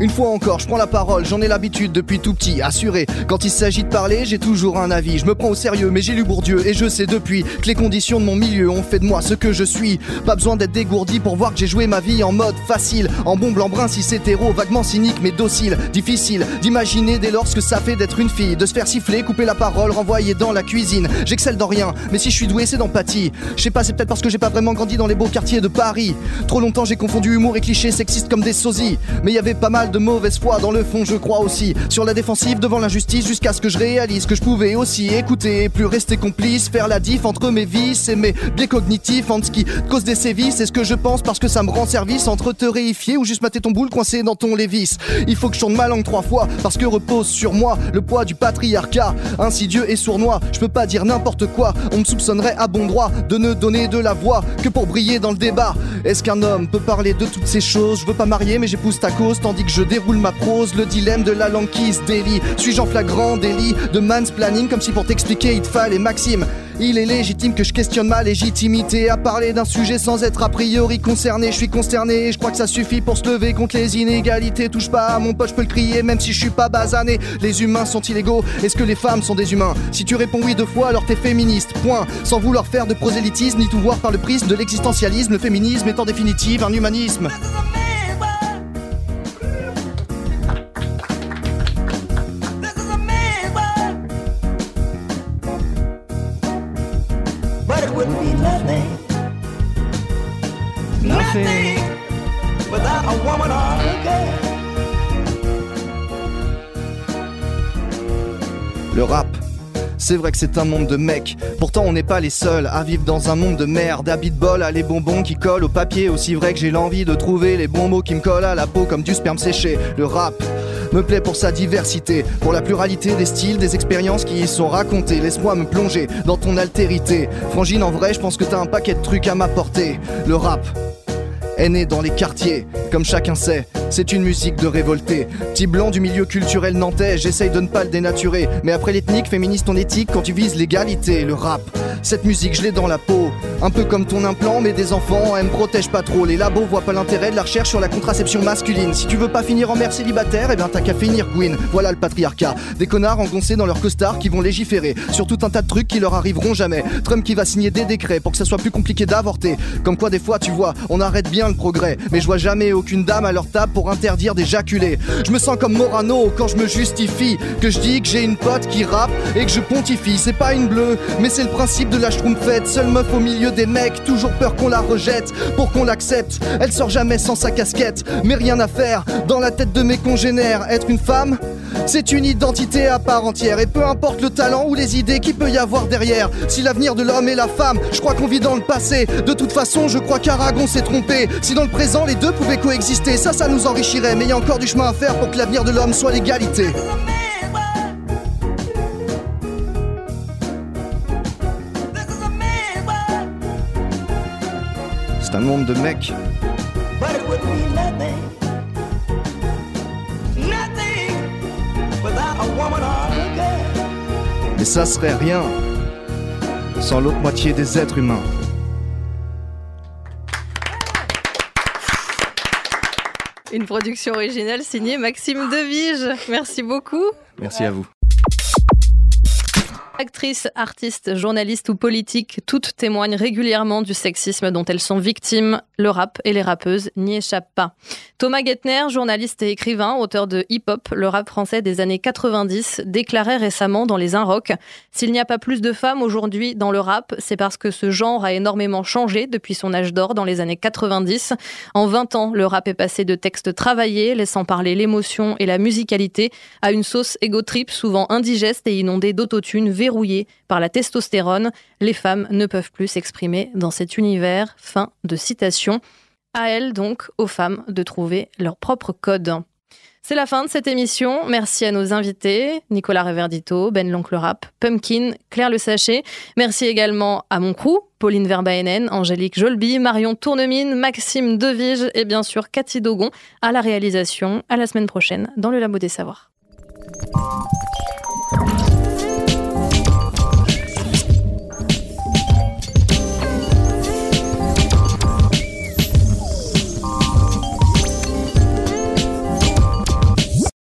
Une fois encore, je prends la parole, j'en ai l'habitude depuis tout petit, assuré. Quand il s'agit de parler, j'ai toujours un avis. Je me prends au sérieux, mais j'ai lu Bourdieu et je sais depuis que les conditions de mon milieu ont fait de moi ce que je suis. Pas besoin d'être dégourdi pour voir que j'ai joué ma vie en mode facile, en bon blanc brun si c'est héros, vaguement cynique mais docile. Difficile d'imaginer dès lors ce que ça fait d'être une fille, de se faire siffler, couper la parole, renvoyer dans la cuisine. J'excelle dans rien, mais si je suis doué, c'est d'empathie. Je sais pas, c'est peut-être parce que j'ai pas vraiment grandi dans les beaux quartiers de Paris. Trop longtemps j'ai confondu humour et clichés sexistes comme des sosies. Mais il y avait pas mal de mauvaise foi dans le fond, je crois aussi. Sur la défensive devant l'injustice jusqu'à ce que je réalise que je pouvais aussi écouter plus rester complice, faire la diff entre mes vices et mes biais cognitifs, entre ce qui cause des sévices et ce que je pense parce que ça me rend service entre te réifier ou juste mater ton boule coincé dans ton lévis. Il faut que je tourne ma langue trois fois parce que repose sur moi le poids du patriarcat. Insidieux et sournois, je peux pas dire n'importe quoi. On me soupçonnerait à bon droit de ne donner de la voix que pour briller dans le débat. Est-ce qu'un homme peut parler de toutes ces choses? Je veux pas marier mais j'épouse ta cause tandis que je déroule ma prose. Le dilemme de la langue qui se délie. Suis-je en flagrant délit de mansplaining comme si pour t'expliquer il te fallait Maxime? Il est légitime que je questionne ma légitimité à parler d'un sujet sans être a priori concerné. Je suis consterné et je crois que ça suffit pour se lever contre les inégalités. Touche pas à mon pote, je peux le crier même si je suis pas basané. Les humains sont-ils égaux Est-ce que les femmes sont des humains? Si tu réponds oui deux fois, alors t'es féministe. Point. Sans vouloir faire de prosélytisme ni tout voir par le prisme de l'existentialisme, le féminisme est en définitive un humanisme. C'est vrai que c'est un monde de mecs, pourtant on n'est pas les seuls à vivre dans un monde de merde. À bol, à les bonbons qui collent au papier, aussi vrai que j'ai l'envie de trouver les bons mots qui me collent à la peau comme du sperme séché. Le rap me plaît pour sa diversité, pour la pluralité des styles, des expériences qui y sont racontées. Laisse-moi me plonger dans ton altérité. Frangine, en vrai, je pense que t'as un paquet de trucs à m'apporter. Le rap est né dans les quartiers, comme chacun sait. C'est une musique de révolté. Petit blanc du milieu culturel nantais, j'essaye de ne pas le dénaturer. Mais après l'ethnique, féministe en éthique, quand tu vises l'égalité, le rap. Cette musique, je l'ai dans la peau. Un peu comme ton implant, mais des enfants, elle me protège pas trop. Les labos voient pas l'intérêt de la recherche sur la contraception masculine. Si tu veux pas finir en mère célibataire, eh ben t'as qu'à finir Gwyn. Voilà le patriarcat. Des connards engoncés dans leurs costards qui vont légiférer sur tout un tas de trucs qui leur arriveront jamais. Trump qui va signer des décrets pour que ça soit plus compliqué d'avorter. Comme quoi, des fois, tu vois, on arrête bien le progrès. Mais je vois jamais aucune dame à leur table pour interdire d'éjaculer. Je me sens comme Morano quand je me justifie. Que je dis que j'ai une pote qui rappe et que je pontifie. C'est pas une bleue, mais c'est le principe de la schtroumpfette. Seule meuf au milieu des mecs, toujours peur qu'on la rejette pour qu'on l'accepte. Elle sort jamais sans sa casquette, mais rien à faire. Dans la tête de mes congénères, être une femme, c'est une identité à part entière. Et peu importe le talent ou les idées qu'il peut y avoir derrière. Si l'avenir de l'homme et la femme, je crois qu'on vit dans le passé. De toute façon, je crois qu'Aragon s'est trompé. Si dans le présent les deux pouvaient coexister, ça, ça nous enrichirait. Mais il y a encore du chemin à faire pour que l'avenir de l'homme soit l'égalité. C'est un monde de mecs. But it would be nothing, nothing without a woman or a girl. Mais ça serait rien sans l'autre moitié des êtres humains. Une production originale signée Maxime Devige. Merci beaucoup. Merci à vous. Actrices, artistes, journalistes ou politiques, toutes témoignent régulièrement du sexisme dont elles sont victimes. Le rap et les rappeuses n'y échappent pas. Thomas Gettner, journaliste et écrivain, auteur de Hip Hop, le rap français des années 90, déclarait récemment dans Les Un Rock S'il n'y a pas plus de femmes aujourd'hui dans le rap, c'est parce que ce genre a énormément changé depuis son âge d'or dans les années 90. En 20 ans, le rap est passé de textes travaillés, laissant parler l'émotion et la musicalité, à une sauce égo trip souvent indigeste et inondée d'autotune par la testostérone. Les femmes ne peuvent plus s'exprimer dans cet univers. Fin de citation. À elles donc, aux femmes, de trouver leur propre code. C'est la fin de cette émission. Merci à nos invités, Nicolas Reverdito, Ben l'Oncle Rap, Pumpkin, Claire Le Sachet. Merci également à mon crew, Pauline Verbaenen, Angélique Jolby, Marion Tournemine, Maxime Devige et bien sûr Cathy Dogon à la réalisation. À la semaine prochaine dans le Labo des Savoirs.